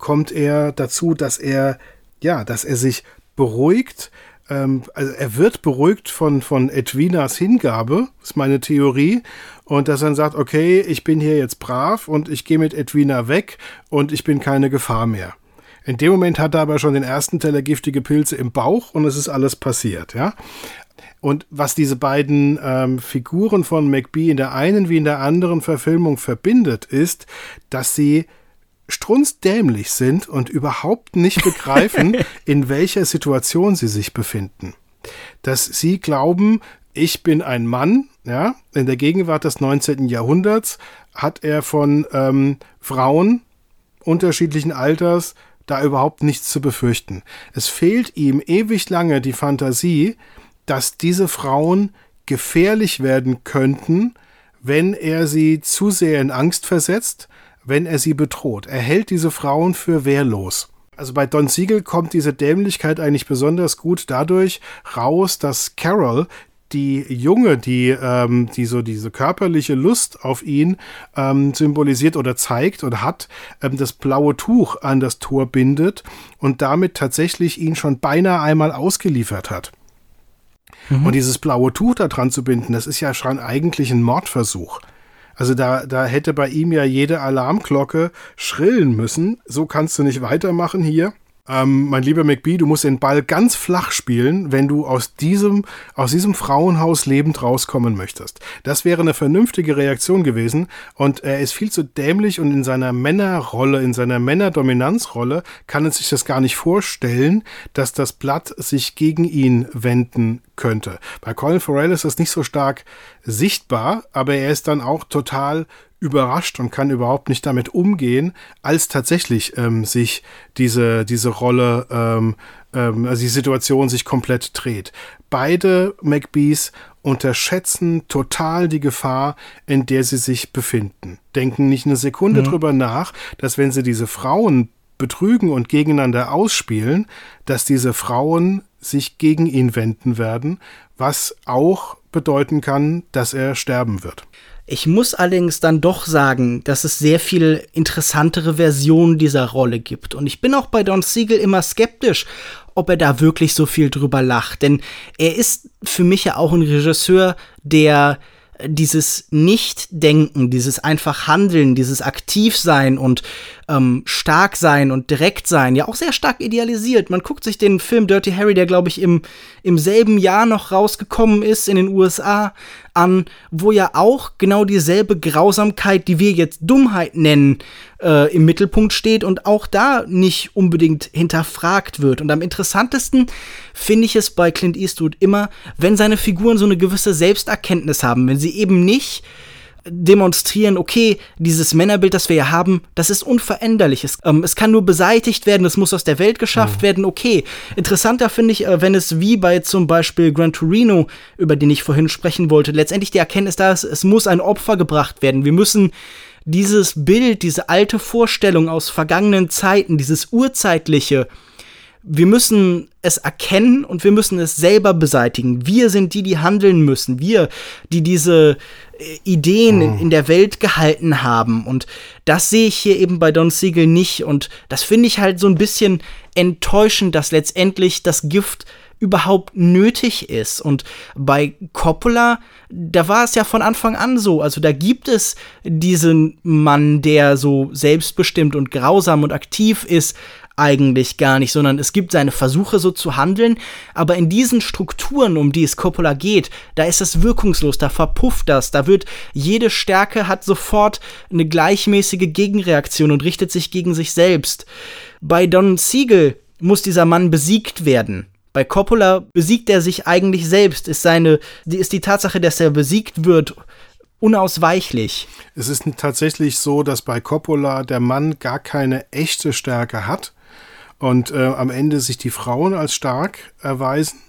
kommt er dazu, dass er, ja, dass er sich beruhigt. Ähm, also er wird beruhigt von, von Edwinas Hingabe, ist meine Theorie. Und dass er dann sagt, okay, ich bin hier jetzt brav und ich gehe mit Edwina weg und ich bin keine Gefahr mehr. In dem Moment hat er aber schon den ersten Teller giftige Pilze im Bauch und es ist alles passiert, ja. Und was diese beiden ähm, Figuren von McBee in der einen wie in der anderen Verfilmung verbindet, ist, dass sie strunzdämlich sind und überhaupt nicht begreifen, in welcher Situation sie sich befinden. Dass sie glauben, ich bin ein Mann, ja, in der Gegenwart des 19. Jahrhunderts hat er von ähm, Frauen unterschiedlichen Alters da überhaupt nichts zu befürchten. Es fehlt ihm ewig lange die Fantasie, dass diese Frauen gefährlich werden könnten, wenn er sie zu sehr in Angst versetzt, wenn er sie bedroht. Er hält diese Frauen für wehrlos. Also bei Don Siegel kommt diese Dämlichkeit eigentlich besonders gut dadurch raus, dass Carol die Junge, die, ähm, die so diese körperliche Lust auf ihn ähm, symbolisiert oder zeigt oder hat, ähm, das blaue Tuch an das Tor bindet und damit tatsächlich ihn schon beinahe einmal ausgeliefert hat. Mhm. Und dieses blaue Tuch da dran zu binden, das ist ja schon eigentlich ein Mordversuch. Also da, da hätte bei ihm ja jede Alarmglocke schrillen müssen. So kannst du nicht weitermachen hier. Ähm, mein lieber McBee, du musst den Ball ganz flach spielen, wenn du aus diesem, aus diesem Frauenhaus lebend rauskommen möchtest. Das wäre eine vernünftige Reaktion gewesen und er ist viel zu dämlich und in seiner Männerrolle, in seiner Männerdominanzrolle kann er sich das gar nicht vorstellen, dass das Blatt sich gegen ihn wenden könnte. Bei Colin Farrell ist das nicht so stark sichtbar, aber er ist dann auch total überrascht und kann überhaupt nicht damit umgehen, als tatsächlich ähm, sich diese, diese Rolle, ähm, ähm, also die Situation sich komplett dreht. Beide McBees unterschätzen total die Gefahr, in der sie sich befinden. Denken nicht eine Sekunde mhm. drüber nach, dass wenn sie diese Frauen betrügen und gegeneinander ausspielen, dass diese Frauen sich gegen ihn wenden werden, was auch bedeuten kann, dass er sterben wird. Ich muss allerdings dann doch sagen, dass es sehr viel interessantere Versionen dieser Rolle gibt. Und ich bin auch bei Don Siegel immer skeptisch, ob er da wirklich so viel drüber lacht. Denn er ist für mich ja auch ein Regisseur, der dieses Nicht-Denken, dieses einfach Handeln, dieses Aktivsein und ähm, stark sein und direkt sein, ja auch sehr stark idealisiert. Man guckt sich den Film Dirty Harry, der glaube ich im, im selben Jahr noch rausgekommen ist in den USA, an, wo ja auch genau dieselbe Grausamkeit, die wir jetzt Dummheit nennen, äh, im Mittelpunkt steht und auch da nicht unbedingt hinterfragt wird. Und am interessantesten finde ich es bei Clint Eastwood immer, wenn seine Figuren so eine gewisse Selbsterkenntnis haben, wenn sie eben nicht demonstrieren, okay, dieses Männerbild, das wir hier haben, das ist unveränderlich. Es, ähm, es kann nur beseitigt werden, es muss aus der Welt geschafft mhm. werden, okay. Interessanter finde ich, äh, wenn es wie bei zum Beispiel Gran Torino, über den ich vorhin sprechen wollte, letztendlich die Erkenntnis da ist, es muss ein Opfer gebracht werden. Wir müssen dieses Bild, diese alte Vorstellung aus vergangenen Zeiten, dieses urzeitliche, wir müssen es erkennen und wir müssen es selber beseitigen. Wir sind die, die handeln müssen. Wir, die diese äh, Ideen in, in, der Welt gehalten haben. Und das sehe ich hier eben bei Don Siegel nicht. Und das finde ich halt so ein bisschen enttäuschend, dass letztendlich das Gift überhaupt nötig ist. Und bei Coppola, da war es ja von Anfang an so. Also da gibt es diesen Mann, der so selbstbestimmt und grausam und aktiv ist, eigentlich gar nicht, sondern es gibt seine Versuche so zu handeln, aber in diesen Strukturen, um die es Coppola geht, da ist es wirkungslos, da verpufft das, da wird jede Stärke hat sofort eine gleichmäßige Gegenreaktion und richtet sich gegen sich selbst. Bei Don Siegel muss dieser Mann besiegt werden. Bei Coppola besiegt er sich eigentlich selbst, ist seine, ist die Tatsache, dass er besiegt wird, unausweichlich. Es ist tatsächlich so, dass bei Coppola der Mann gar keine echte Stärke hat, und äh, am Ende sich die Frauen als stark erweisen.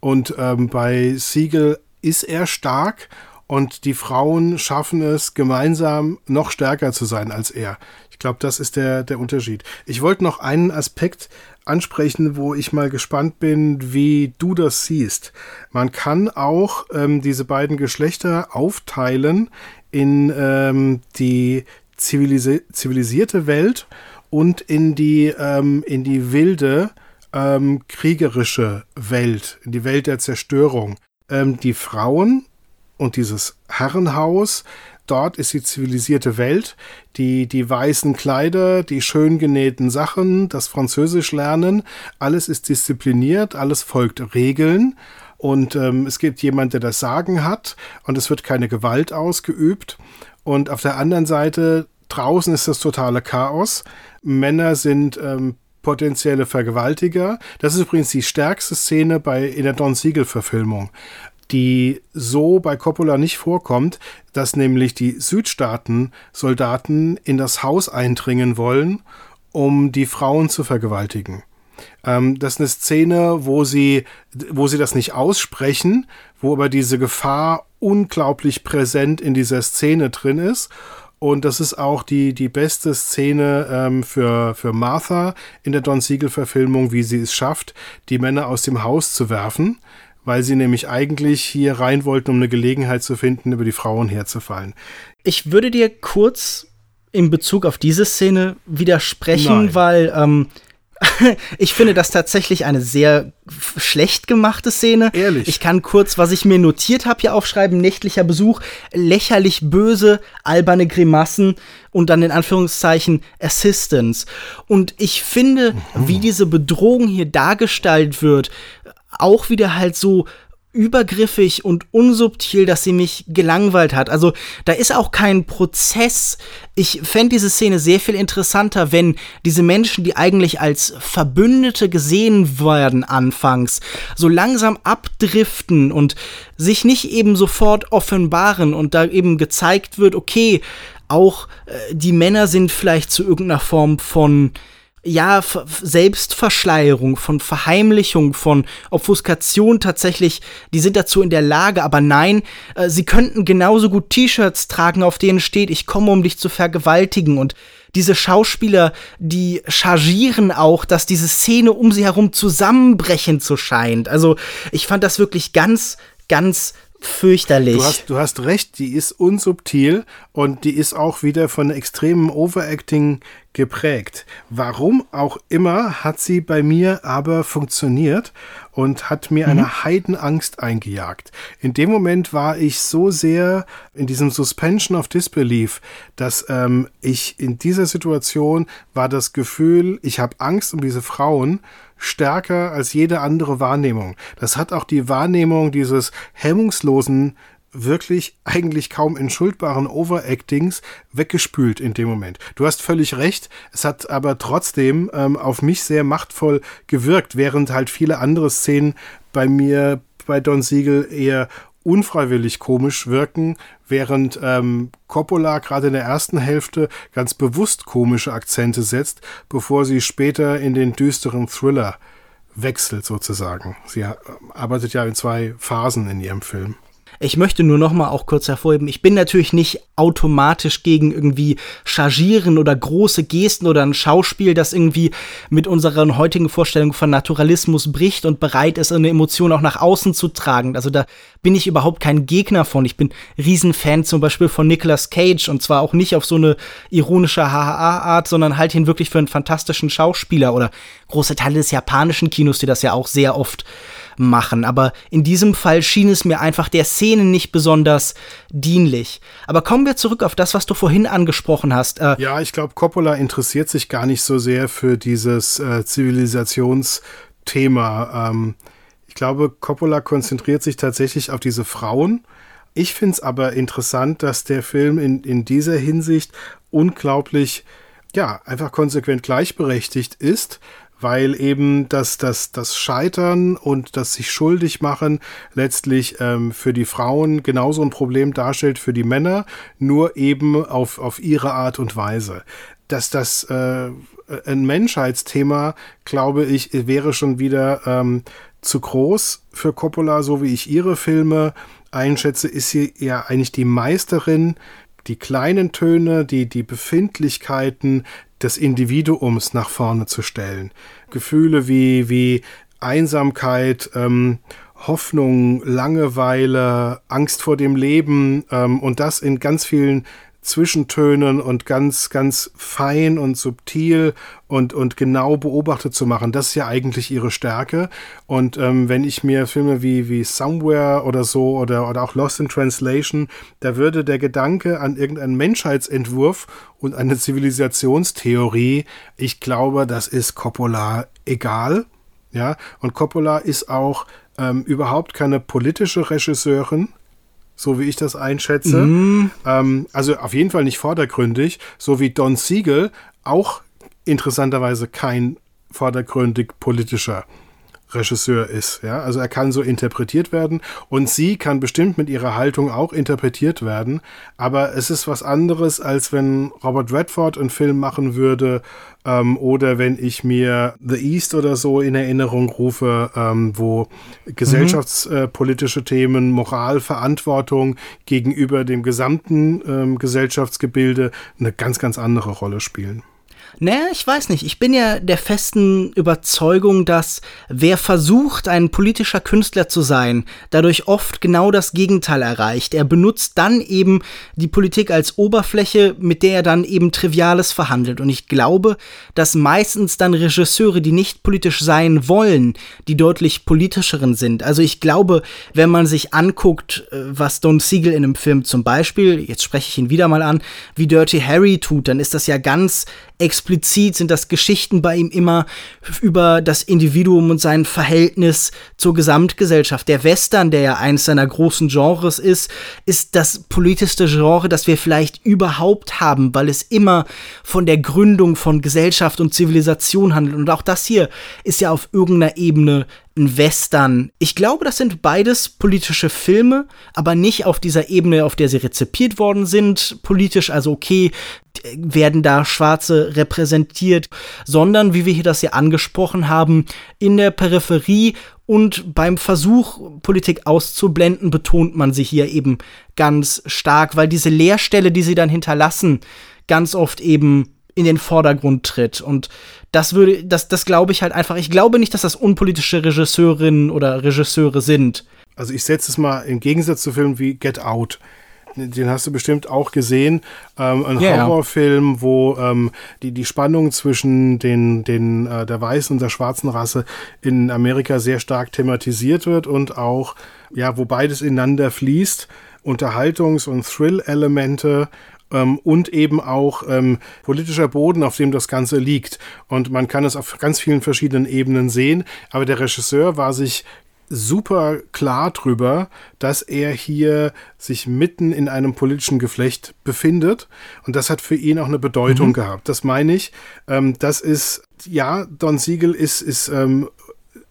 Und ähm, bei Siegel ist er stark und die Frauen schaffen es gemeinsam noch stärker zu sein als er. Ich glaube, das ist der, der Unterschied. Ich wollte noch einen Aspekt ansprechen, wo ich mal gespannt bin, wie du das siehst. Man kann auch ähm, diese beiden Geschlechter aufteilen in ähm, die zivilisi zivilisierte Welt und in die, ähm, in die wilde, ähm, kriegerische Welt, in die Welt der Zerstörung. Ähm, die Frauen und dieses Herrenhaus, dort ist die zivilisierte Welt, die, die weißen Kleider, die schön genähten Sachen, das Französisch lernen, alles ist diszipliniert, alles folgt Regeln und ähm, es gibt jemand, der das Sagen hat und es wird keine Gewalt ausgeübt. Und auf der anderen Seite draußen ist das totale Chaos. Männer sind ähm, potenzielle Vergewaltiger. Das ist übrigens die stärkste Szene bei, in der Don Siegel-Verfilmung, die so bei Coppola nicht vorkommt, dass nämlich die Südstaaten-Soldaten in das Haus eindringen wollen, um die Frauen zu vergewaltigen. Ähm, das ist eine Szene, wo sie, wo sie das nicht aussprechen, wo aber diese Gefahr unglaublich präsent in dieser Szene drin ist. Und das ist auch die, die beste Szene ähm, für, für Martha in der Don Siegel-Verfilmung, wie sie es schafft, die Männer aus dem Haus zu werfen, weil sie nämlich eigentlich hier rein wollten, um eine Gelegenheit zu finden, über die Frauen herzufallen. Ich würde dir kurz in Bezug auf diese Szene widersprechen, Nein. weil ähm, ich finde das tatsächlich eine sehr schlecht gemachte Szene. Ehrlich. Ich kann kurz, was ich mir notiert habe, hier aufschreiben: nächtlicher Besuch, lächerlich böse, alberne Grimassen und dann in Anführungszeichen Assistance. Und ich finde, mhm. wie diese Bedrohung hier dargestellt wird, auch wieder halt so übergriffig und unsubtil, dass sie mich gelangweilt hat. Also da ist auch kein Prozess. Ich fände diese Szene sehr viel interessanter, wenn diese Menschen, die eigentlich als Verbündete gesehen werden anfangs, so langsam abdriften und sich nicht eben sofort offenbaren und da eben gezeigt wird, okay, auch äh, die Männer sind vielleicht zu irgendeiner Form von ja, Selbstverschleierung, von Verheimlichung, von Obfuskation tatsächlich, die sind dazu in der Lage, aber nein, äh, sie könnten genauso gut T-Shirts tragen, auf denen steht, ich komme, um dich zu vergewaltigen. Und diese Schauspieler, die chargieren auch, dass diese Szene um sie herum zusammenbrechen zu scheint. Also ich fand das wirklich ganz, ganz fürchterlich. Du hast, du hast recht, die ist unsubtil und die ist auch wieder von extremem Overacting geprägt. Warum auch immer hat sie bei mir aber funktioniert und hat mir mhm. eine Heidenangst eingejagt. In dem Moment war ich so sehr in diesem Suspension of Disbelief, dass ähm, ich in dieser Situation war das Gefühl, ich habe Angst um diese Frauen stärker als jede andere Wahrnehmung. Das hat auch die Wahrnehmung dieses hemmungslosen wirklich eigentlich kaum entschuldbaren Overactings weggespült in dem Moment. Du hast völlig recht, es hat aber trotzdem ähm, auf mich sehr machtvoll gewirkt, während halt viele andere Szenen bei mir bei Don Siegel eher unfreiwillig komisch wirken, während ähm, Coppola gerade in der ersten Hälfte ganz bewusst komische Akzente setzt, bevor sie später in den düsteren Thriller wechselt sozusagen. Sie äh, arbeitet ja in zwei Phasen in ihrem Film. Ich möchte nur noch mal auch kurz hervorheben, ich bin natürlich nicht automatisch gegen irgendwie Chargieren oder große Gesten oder ein Schauspiel, das irgendwie mit unseren heutigen Vorstellungen von Naturalismus bricht und bereit ist, eine Emotion auch nach außen zu tragen. Also da bin ich überhaupt kein Gegner von. Ich bin Riesenfan zum Beispiel von Nicolas Cage und zwar auch nicht auf so eine ironische HHA-Art, sondern halt ihn wirklich für einen fantastischen Schauspieler oder große Teile des japanischen Kinos, die das ja auch sehr oft machen. Aber in diesem Fall schien es mir einfach der Szene nicht besonders dienlich. Aber kommen wir zurück auf das, was du vorhin angesprochen hast. Äh, ja, ich glaube, Coppola interessiert sich gar nicht so sehr für dieses äh, Zivilisationsthema. Ähm, ich glaube, Coppola konzentriert sich tatsächlich auf diese Frauen. Ich finde es aber interessant, dass der Film in, in dieser Hinsicht unglaublich, ja, einfach konsequent gleichberechtigt ist weil eben das, das, das Scheitern und das sich schuldig machen letztlich ähm, für die Frauen genauso ein Problem darstellt für die Männer, nur eben auf, auf ihre Art und Weise. Dass das äh, ein Menschheitsthema, glaube ich, wäre schon wieder ähm, zu groß für Coppola, so wie ich ihre Filme einschätze, ist sie ja eigentlich die Meisterin die kleinen Töne, die, die Befindlichkeiten, des Individuums nach vorne zu stellen. Gefühle wie, wie Einsamkeit, ähm, Hoffnung, Langeweile, Angst vor dem Leben ähm, und das in ganz vielen Zwischentönen und ganz, ganz fein und subtil und, und genau beobachtet zu machen. Das ist ja eigentlich ihre Stärke. Und ähm, wenn ich mir Filme wie, wie Somewhere oder so oder, oder auch Lost in Translation, da würde der Gedanke an irgendeinen Menschheitsentwurf und eine Zivilisationstheorie, ich glaube, das ist Coppola egal. Ja, und Coppola ist auch ähm, überhaupt keine politische Regisseurin so wie ich das einschätze. Mhm. Ähm, also auf jeden Fall nicht vordergründig, so wie Don Siegel auch interessanterweise kein vordergründig politischer Regisseur ist. Ja? Also er kann so interpretiert werden und sie kann bestimmt mit ihrer Haltung auch interpretiert werden, aber es ist was anderes, als wenn Robert Redford einen Film machen würde ähm, oder wenn ich mir The East oder so in Erinnerung rufe, ähm, wo gesellschaftspolitische mhm. Themen, Moral, Verantwortung gegenüber dem gesamten ähm, Gesellschaftsgebilde eine ganz, ganz andere Rolle spielen. Naja, ich weiß nicht. Ich bin ja der festen Überzeugung, dass wer versucht, ein politischer Künstler zu sein, dadurch oft genau das Gegenteil erreicht. Er benutzt dann eben die Politik als Oberfläche, mit der er dann eben Triviales verhandelt. Und ich glaube, dass meistens dann Regisseure, die nicht politisch sein wollen, die deutlich politischeren sind. Also ich glaube, wenn man sich anguckt, äh, was Don Siegel in einem Film zum Beispiel, jetzt spreche ich ihn wieder mal an, wie Dirty Harry tut, dann ist das ja ganz explizit sind das Geschichten bei ihm immer über das Individuum und sein Verhältnis zur Gesamtgesellschaft. Der Western, der ja eines seiner großen Genres ist, ist das politischste Genre, das wir vielleicht überhaupt haben, weil es immer von der Gründung von Gesellschaft und Zivilisation handelt. Und auch das hier ist ja auf irgendeiner Ebene ein Western. Ich glaube, das sind beides politische Filme, aber nicht auf dieser Ebene, auf der sie rezipiert worden sind, politisch, also okay, werden da Schwarze repräsentiert, sondern, wie wir hier das ja angesprochen haben, in der Peripherie und beim Versuch, Politik auszublenden, betont man sie hier eben ganz stark, weil diese Leerstelle, die sie dann hinterlassen, ganz oft eben in den Vordergrund tritt. Und das würde, das, das glaube ich halt einfach. Ich glaube nicht, dass das unpolitische Regisseurinnen oder Regisseure sind. Also ich setze es mal im Gegensatz zu Filmen wie Get Out. Den hast du bestimmt auch gesehen. Ähm, ein yeah. Horrorfilm, wo ähm, die, die Spannung zwischen den, den, äh, der weißen und der schwarzen Rasse in Amerika sehr stark thematisiert wird und auch, ja, wo beides ineinander fließt. Unterhaltungs- und Thrill-Elemente ähm, und eben auch ähm, politischer Boden, auf dem das Ganze liegt. Und man kann es auf ganz vielen verschiedenen Ebenen sehen. Aber der Regisseur war sich super klar drüber, dass er hier sich mitten in einem politischen Geflecht befindet. Und das hat für ihn auch eine Bedeutung mhm. gehabt. Das meine ich. Ähm, das ist, ja, Don Siegel ist, ist ähm,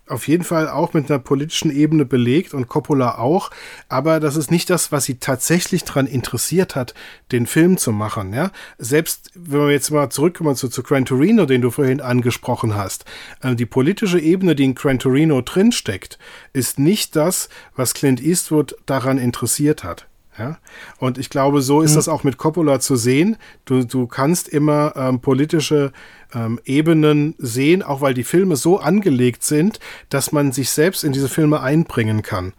auf jeden Fall auch mit einer politischen Ebene belegt und Coppola auch, aber das ist nicht das, was sie tatsächlich daran interessiert hat, den Film zu machen. Ja? Selbst wenn wir jetzt mal zurückkommen zu, zu Gran Torino, den du vorhin angesprochen hast, äh, die politische Ebene, die in Gran Torino drinsteckt, ist nicht das, was Clint Eastwood daran interessiert hat. Ja? Und ich glaube, so ist mhm. das auch mit Coppola zu sehen. Du, du kannst immer ähm, politische ähm, Ebenen sehen, auch weil die Filme so angelegt sind, dass man sich selbst in diese Filme einbringen kann.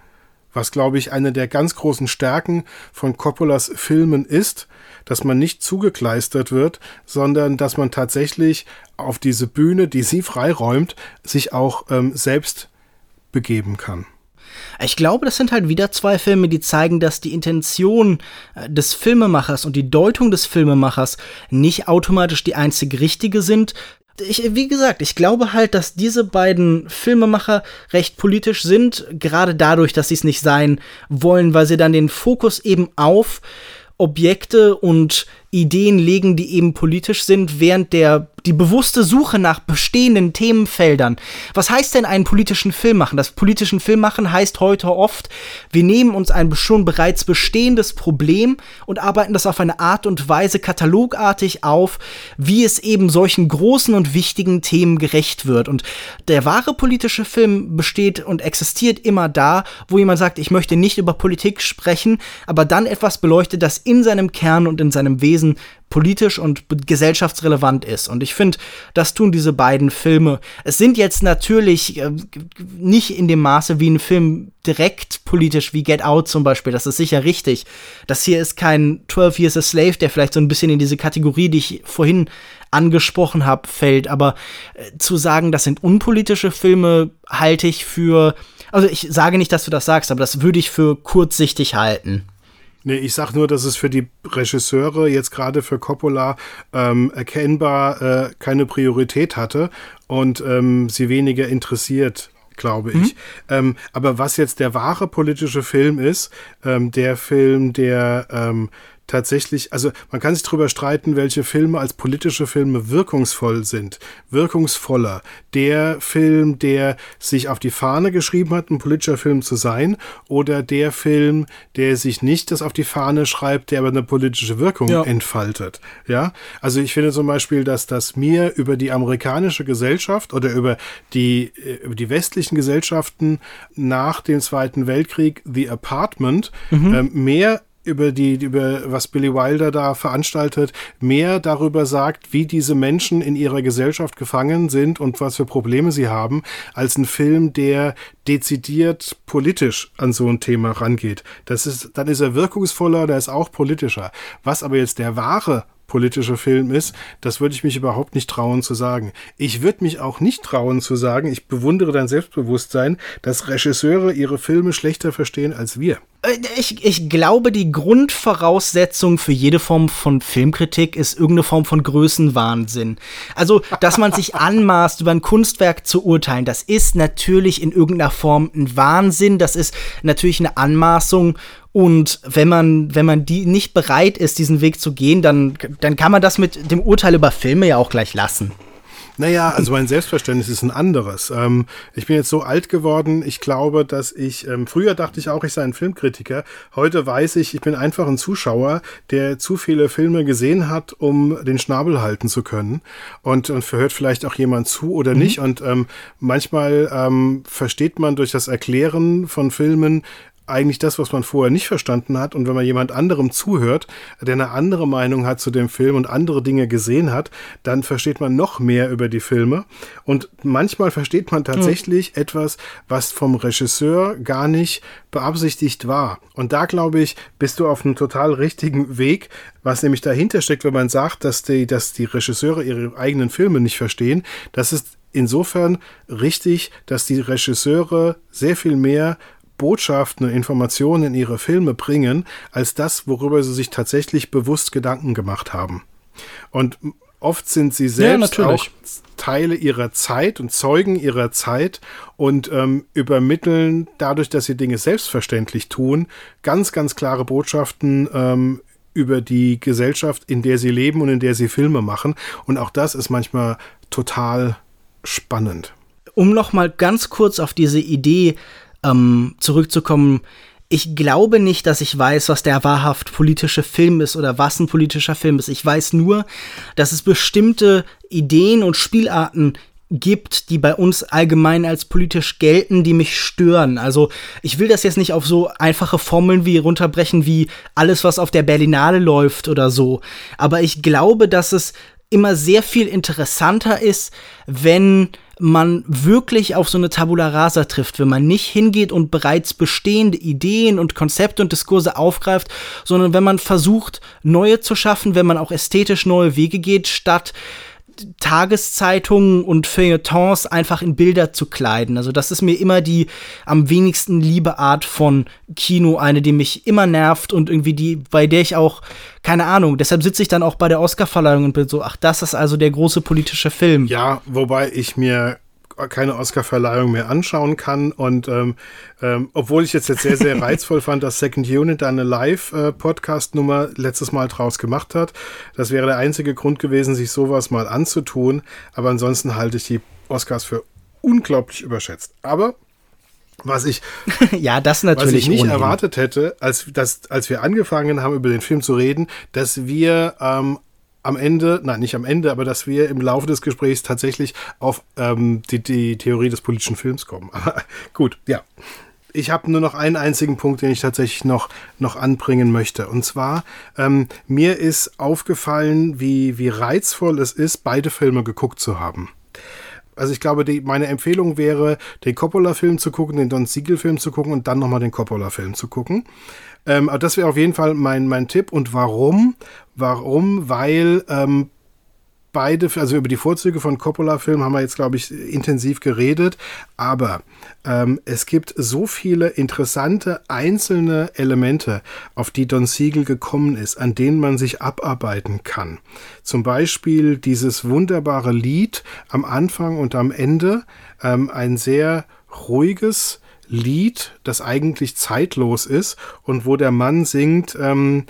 Was, glaube ich, eine der ganz großen Stärken von Coppolas Filmen ist, dass man nicht zugekleistert wird, sondern dass man tatsächlich auf diese Bühne, die sie freiräumt, sich auch ähm, selbst begeben kann. Ich glaube, das sind halt wieder zwei Filme, die zeigen, dass die Intention äh, des Filmemachers und die Deutung des Filmemachers nicht automatisch die einzig richtige sind. Ich, wie gesagt, ich glaube halt, dass diese beiden Filmemacher recht politisch sind, gerade dadurch, dass sie es nicht sein wollen, weil sie dann den Fokus eben auf Objekte und Ideen legen, die eben politisch sind, während der die bewusste Suche nach bestehenden Themenfeldern. Was heißt denn einen politischen Film machen? Das politischen Film machen heißt heute oft, wir nehmen uns ein schon bereits bestehendes Problem und arbeiten das auf eine Art und Weise katalogartig auf, wie es eben solchen großen und wichtigen Themen gerecht wird. Und der wahre politische Film besteht und existiert immer da, wo jemand sagt, ich möchte nicht über Politik sprechen, aber dann etwas beleuchtet, das in seinem Kern und in seinem Wesen Wesen politisch und gesellschaftsrelevant ist. Und ich finde, das tun diese beiden Filme. Es sind jetzt natürlich äh, nicht in dem Maße wie ein Film direkt politisch wie Get Out zum Beispiel. Das ist sicher richtig. Das hier ist kein 12 Years a Slave, der vielleicht so ein bisschen in diese Kategorie, die ich vorhin angesprochen habe, fällt. Aber äh, zu sagen, das sind unpolitische Filme, halte ich für. Also ich sage nicht, dass du das sagst, aber das würde ich für kurzsichtig halten. Nee, ich sag nur, dass es für die Regisseure, jetzt gerade für Coppola, ähm, erkennbar äh, keine Priorität hatte und ähm, sie weniger interessiert glaube ich. Mhm. Ähm, aber was jetzt der wahre politische Film ist, ähm, der Film, der ähm, tatsächlich, also man kann sich darüber streiten, welche Filme als politische Filme wirkungsvoll sind. Wirkungsvoller. Der Film, der sich auf die Fahne geschrieben hat, ein politischer Film zu sein, oder der Film, der sich nicht das auf die Fahne schreibt, der aber eine politische Wirkung ja. entfaltet. Ja, also ich finde zum Beispiel, dass das mir über die amerikanische Gesellschaft oder über die, äh, über die westlichen Gesellschaften nach dem Zweiten Weltkrieg, The Apartment, mhm. äh, mehr über die, über was Billy Wilder da veranstaltet, mehr darüber sagt, wie diese Menschen in ihrer Gesellschaft gefangen sind und was für Probleme sie haben, als ein Film, der dezidiert politisch an so ein Thema rangeht. Das ist, dann ist er wirkungsvoller, der ist auch politischer. Was aber jetzt der wahre politische Film ist, das würde ich mich überhaupt nicht trauen zu sagen. Ich würde mich auch nicht trauen zu sagen, ich bewundere dein Selbstbewusstsein, dass Regisseure ihre Filme schlechter verstehen als wir. Äh, ich, ich glaube, die Grundvoraussetzung für jede Form von Filmkritik ist irgendeine Form von Größenwahnsinn. Also, dass man sich anmaßt, über ein Kunstwerk zu urteilen, das ist natürlich in irgendeiner Form ein Wahnsinn, das ist natürlich eine Anmaßung und wenn man, wenn man die nicht bereit ist, diesen Weg zu gehen, dann, dann kann man das mit dem Urteil über Filme ja auch gleich lassen. Naja, also mein Selbstverständnis ist ein anderes. Ähm, ich bin jetzt so alt geworden, ich glaube, dass ich, ähm, früher dachte ich auch, ich sei ein Filmkritiker. Heute weiß ich, ich bin einfach ein Zuschauer, der zu viele Filme gesehen hat, um den Schnabel halten zu können. Und, und verhört vielleicht auch jemand zu oder mhm. nicht. Und ähm, manchmal ähm, versteht man durch das Erklären von Filmen eigentlich das, was man vorher nicht verstanden hat. Und wenn man jemand anderem zuhört, der eine andere Meinung hat zu dem Film und andere Dinge gesehen hat, dann versteht man noch mehr über die Filme. Und manchmal versteht man tatsächlich mhm. etwas, was vom Regisseur gar nicht beabsichtigt war. Und da glaube ich, bist du auf einem total richtigen Weg, was nämlich dahinter steckt, wenn man sagt, dass die, dass die Regisseure ihre eigenen Filme nicht verstehen. Das ist insofern richtig, dass die Regisseure sehr viel mehr Botschaften und Informationen in ihre Filme bringen, als das, worüber sie sich tatsächlich bewusst Gedanken gemacht haben. Und oft sind sie selbst ja, auch Teile ihrer Zeit und Zeugen ihrer Zeit und ähm, übermitteln dadurch, dass sie Dinge selbstverständlich tun, ganz, ganz klare Botschaften ähm, über die Gesellschaft, in der sie leben und in der sie Filme machen. Und auch das ist manchmal total spannend. Um noch mal ganz kurz auf diese Idee ähm, zurückzukommen, ich glaube nicht, dass ich weiß, was der wahrhaft politische Film ist oder was ein politischer Film ist. Ich weiß nur, dass es bestimmte Ideen und Spielarten gibt, die bei uns allgemein als politisch gelten, die mich stören. Also ich will das jetzt nicht auf so einfache Formeln wie runterbrechen wie alles, was auf der Berlinale läuft oder so. Aber ich glaube, dass es immer sehr viel interessanter ist, wenn man wirklich auf so eine Tabula rasa trifft, wenn man nicht hingeht und bereits bestehende Ideen und Konzepte und Diskurse aufgreift, sondern wenn man versucht, neue zu schaffen, wenn man auch ästhetisch neue Wege geht, statt Tageszeitungen und Feuilletons einfach in Bilder zu kleiden. Also das ist mir immer die am wenigsten liebe Art von Kino, eine, die mich immer nervt und irgendwie die, bei der ich auch, keine Ahnung, deshalb sitze ich dann auch bei der Oscarverleihung und bin so, ach, das ist also der große politische Film. Ja, wobei ich mir keine Oscar-Verleihung mehr anschauen kann. Und ähm, ähm, obwohl ich jetzt, jetzt sehr, sehr reizvoll fand, dass Second Unit da eine Live-Podcast-Nummer letztes Mal draus gemacht hat. Das wäre der einzige Grund gewesen, sich sowas mal anzutun. Aber ansonsten halte ich die Oscars für unglaublich überschätzt. Aber was ich, ja, das natürlich was ich nicht ohnehin. erwartet hätte, als, dass, als wir angefangen haben, über den Film zu reden, dass wir ähm, am Ende, nein, nicht am Ende, aber dass wir im Laufe des Gesprächs tatsächlich auf ähm, die, die Theorie des politischen Films kommen. Aber gut, ja. Ich habe nur noch einen einzigen Punkt, den ich tatsächlich noch, noch anbringen möchte. Und zwar, ähm, mir ist aufgefallen, wie, wie reizvoll es ist, beide Filme geguckt zu haben. Also ich glaube, die, meine Empfehlung wäre, den Coppola-Film zu gucken, den Don Siegel-Film zu gucken und dann nochmal den Coppola-Film zu gucken. Ähm, aber das wäre auf jeden Fall mein, mein Tipp. Und warum? Warum? Weil ähm, beide, also über die Vorzüge von Coppola-Filmen haben wir jetzt, glaube ich, intensiv geredet. Aber ähm, es gibt so viele interessante einzelne Elemente, auf die Don Siegel gekommen ist, an denen man sich abarbeiten kann. Zum Beispiel dieses wunderbare Lied am Anfang und am Ende, ähm, ein sehr ruhiges, Lied, das eigentlich zeitlos ist und wo der Mann singt, ähm,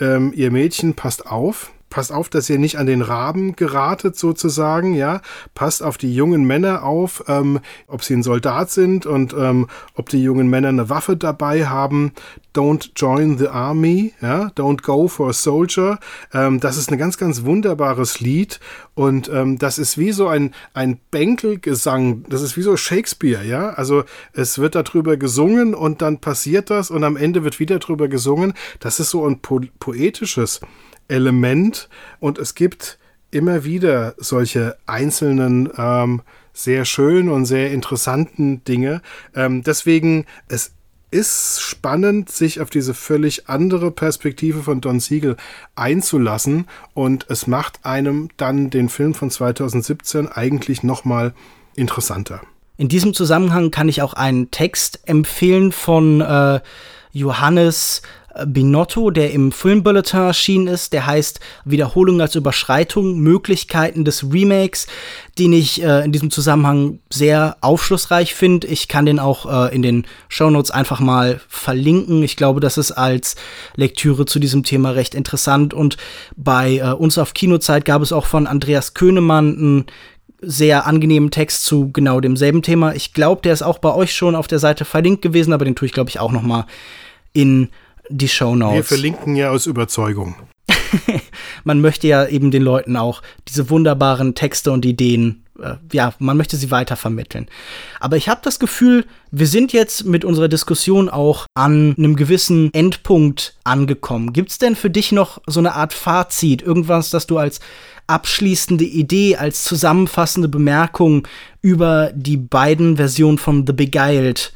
ähm, ihr Mädchen passt auf, passt auf, dass ihr nicht an den Raben geratet sozusagen, ja. Passt auf die jungen Männer auf, ähm, ob sie ein Soldat sind und ähm, ob die jungen Männer eine Waffe dabei haben. Don't join the army, ja. Don't go for a soldier. Ähm, das ist ein ganz, ganz wunderbares Lied und ähm, das ist wie so ein, ein Bänkelgesang. Das ist wie so Shakespeare, ja. Also es wird darüber gesungen und dann passiert das und am Ende wird wieder drüber gesungen. Das ist so ein po poetisches Element und es gibt immer wieder solche einzelnen ähm, sehr schönen und sehr interessanten Dinge. Ähm, deswegen, es ist spannend, sich auf diese völlig andere Perspektive von Don Siegel einzulassen und es macht einem dann den Film von 2017 eigentlich nochmal interessanter. In diesem Zusammenhang kann ich auch einen Text empfehlen von äh, Johannes Binotto, der im Filmbulletin erschienen ist. Der heißt Wiederholung als Überschreitung, Möglichkeiten des Remakes, den ich äh, in diesem Zusammenhang sehr aufschlussreich finde. Ich kann den auch äh, in den Shownotes einfach mal verlinken. Ich glaube, das ist als Lektüre zu diesem Thema recht interessant. Und bei äh, uns auf Kinozeit gab es auch von Andreas Könemann einen sehr angenehmen Text zu genau demselben Thema. Ich glaube, der ist auch bei euch schon auf der Seite verlinkt gewesen, aber den tue ich, glaube ich, auch noch mal in die Show Notes. Wir verlinken ja aus Überzeugung. man möchte ja eben den Leuten auch diese wunderbaren Texte und Ideen, äh, ja, man möchte sie weiter vermitteln. Aber ich habe das Gefühl, wir sind jetzt mit unserer Diskussion auch an einem gewissen Endpunkt angekommen. Gibt es denn für dich noch so eine Art Fazit, irgendwas, das du als abschließende Idee, als zusammenfassende Bemerkung über die beiden Versionen von The Beguiled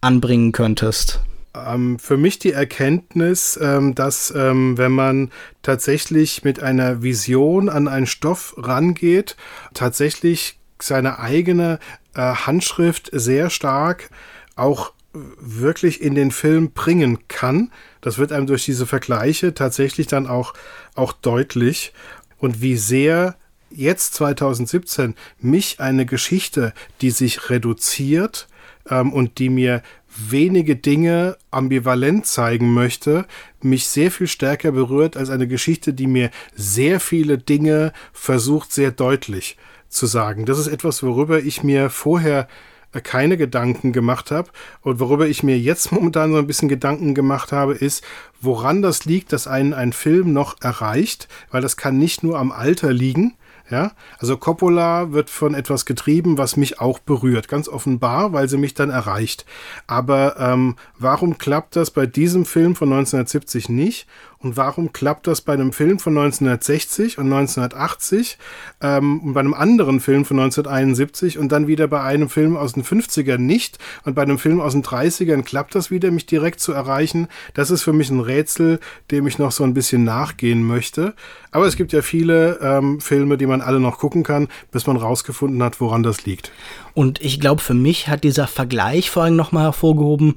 anbringen könntest? Ähm, für mich die Erkenntnis, ähm, dass ähm, wenn man tatsächlich mit einer Vision an einen Stoff rangeht, tatsächlich seine eigene äh, Handschrift sehr stark auch wirklich in den Film bringen kann. Das wird einem durch diese Vergleiche tatsächlich dann auch, auch deutlich. Und wie sehr jetzt 2017 mich eine Geschichte, die sich reduziert ähm, und die mir wenige Dinge ambivalent zeigen möchte, mich sehr viel stärker berührt als eine Geschichte, die mir sehr viele Dinge versucht sehr deutlich zu sagen. Das ist etwas, worüber ich mir vorher äh, keine Gedanken gemacht habe und worüber ich mir jetzt momentan so ein bisschen Gedanken gemacht habe, ist, woran das liegt, dass einen ein Film noch erreicht, weil das kann nicht nur am Alter liegen, ja, also Coppola wird von etwas getrieben, was mich auch berührt, ganz offenbar, weil sie mich dann erreicht. Aber ähm, warum klappt das bei diesem Film von 1970 nicht? Und warum klappt das bei einem Film von 1960 und 1980 ähm, und bei einem anderen Film von 1971 und dann wieder bei einem Film aus den 50ern nicht und bei einem Film aus den 30ern klappt das wieder, mich direkt zu erreichen? Das ist für mich ein Rätsel, dem ich noch so ein bisschen nachgehen möchte. Aber es gibt ja viele ähm, Filme, die man alle noch gucken kann, bis man rausgefunden hat, woran das liegt. Und ich glaube, für mich hat dieser Vergleich vor allem nochmal hervorgehoben,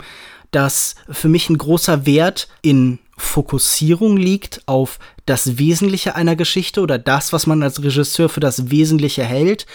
dass für mich ein großer Wert in Fokussierung liegt auf das Wesentliche einer Geschichte oder das, was man als Regisseur für das Wesentliche hält.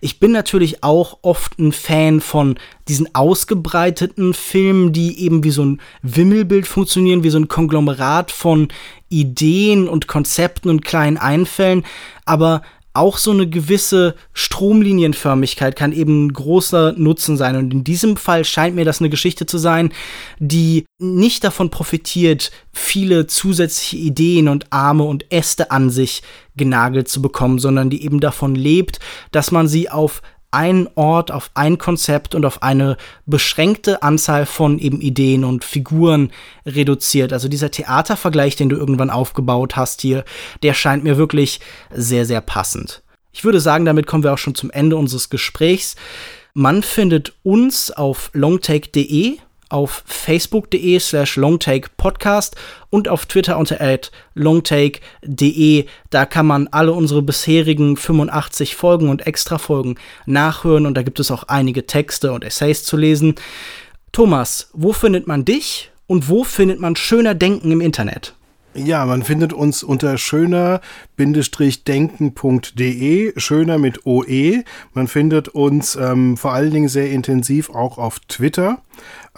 Ich bin natürlich auch oft ein Fan von diesen ausgebreiteten Filmen, die eben wie so ein Wimmelbild funktionieren, wie so ein Konglomerat von Ideen und Konzepten und kleinen Einfällen. Aber auch so eine gewisse Stromlinienförmigkeit kann eben ein großer Nutzen sein. Und in diesem Fall scheint mir das eine Geschichte zu sein, die nicht davon profitiert, viele zusätzliche Ideen und Arme und Äste an sich genagelt zu bekommen, sondern die eben davon lebt, dass man sie auf einen Ort, auf ein Konzept und auf eine beschränkte Anzahl von eben Ideen und Figuren reduziert. Also dieser Theatervergleich, den du irgendwann aufgebaut hast hier, der scheint mir wirklich sehr, sehr passend. Ich würde sagen, damit kommen wir auch schon zum Ende unseres Gesprächs. Man findet uns auf longtake.de auf facebook.de slash longtakepodcast und auf Twitter unter longtake.de. Da kann man alle unsere bisherigen 85 Folgen und Extra-Folgen nachhören und da gibt es auch einige Texte und Essays zu lesen. Thomas, wo findet man dich und wo findet man schöner Denken im Internet? Ja, man findet uns unter schöner-denken.de, schöner mit OE. Man findet uns ähm, vor allen Dingen sehr intensiv auch auf Twitter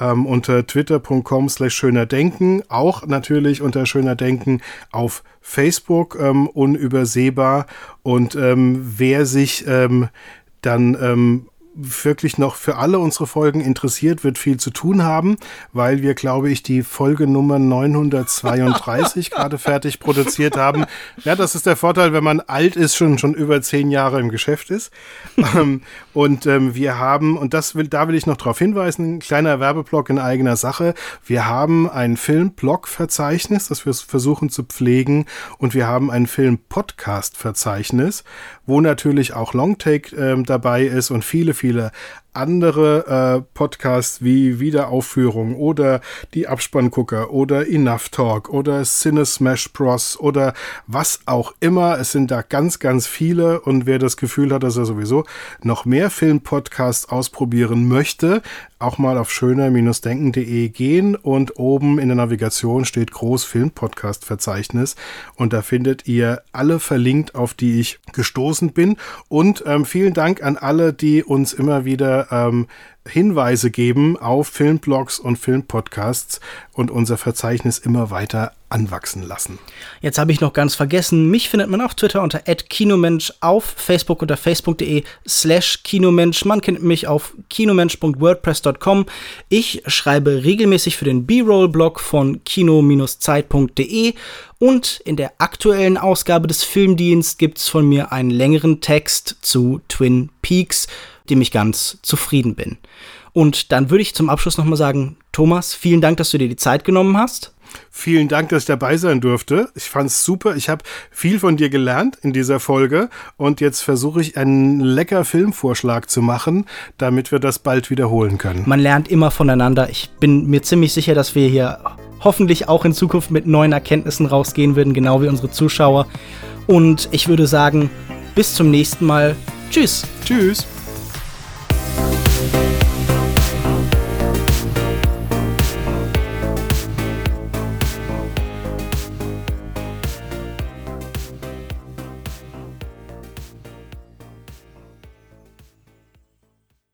ähm, unter twitter.com slash schönerdenken, auch natürlich unter schönerdenken auf Facebook ähm, unübersehbar. Und ähm, wer sich ähm, dann ähm, wirklich noch für alle unsere Folgen interessiert, wird viel zu tun haben, weil wir, glaube ich, die Folge Nummer 932 gerade fertig produziert haben. Ja, das ist der Vorteil, wenn man alt ist, schon, schon über zehn Jahre im Geschäft ist. Ähm, und ähm, wir haben, und das will, da will ich noch darauf hinweisen, ein kleiner Werbeblock in eigener Sache. Wir haben ein Film-Blog-Verzeichnis, das wir versuchen zu pflegen. Und wir haben ein Film-Podcast-Verzeichnis, wo natürlich auch Longtake äh, dabei ist und viele, viele andere äh, Podcasts wie Wiederaufführung oder die Abspanngucker oder Enough Talk oder Cine Smash Bros oder was auch immer. Es sind da ganz, ganz viele und wer das Gefühl hat, dass er sowieso noch mehr Filmpodcasts ausprobieren möchte, auch mal auf schöner-denken.de gehen und oben in der Navigation steht groß Filmpodcast Verzeichnis und da findet ihr alle verlinkt, auf die ich gestoßen bin und ähm, vielen Dank an alle, die uns immer wieder ähm, Hinweise geben auf Filmblogs und Filmpodcasts und unser Verzeichnis immer weiter anwachsen lassen. Jetzt habe ich noch ganz vergessen, mich findet man auf Twitter unter @kinomensch, auf Facebook unter facebook.de slash kinomensch. Man kennt mich auf kinomensch.wordpress.com. Ich schreibe regelmäßig für den B-Roll-Blog von kino-zeit.de und in der aktuellen Ausgabe des Filmdienst gibt es von mir einen längeren Text zu Twin Peaks dem ich ganz zufrieden bin. Und dann würde ich zum Abschluss nochmal sagen, Thomas, vielen Dank, dass du dir die Zeit genommen hast. Vielen Dank, dass ich dabei sein durfte. Ich fand es super. Ich habe viel von dir gelernt in dieser Folge und jetzt versuche ich einen lecker Filmvorschlag zu machen, damit wir das bald wiederholen können. Man lernt immer voneinander. Ich bin mir ziemlich sicher, dass wir hier hoffentlich auch in Zukunft mit neuen Erkenntnissen rausgehen würden, genau wie unsere Zuschauer. Und ich würde sagen, bis zum nächsten Mal. Tschüss. Tschüss.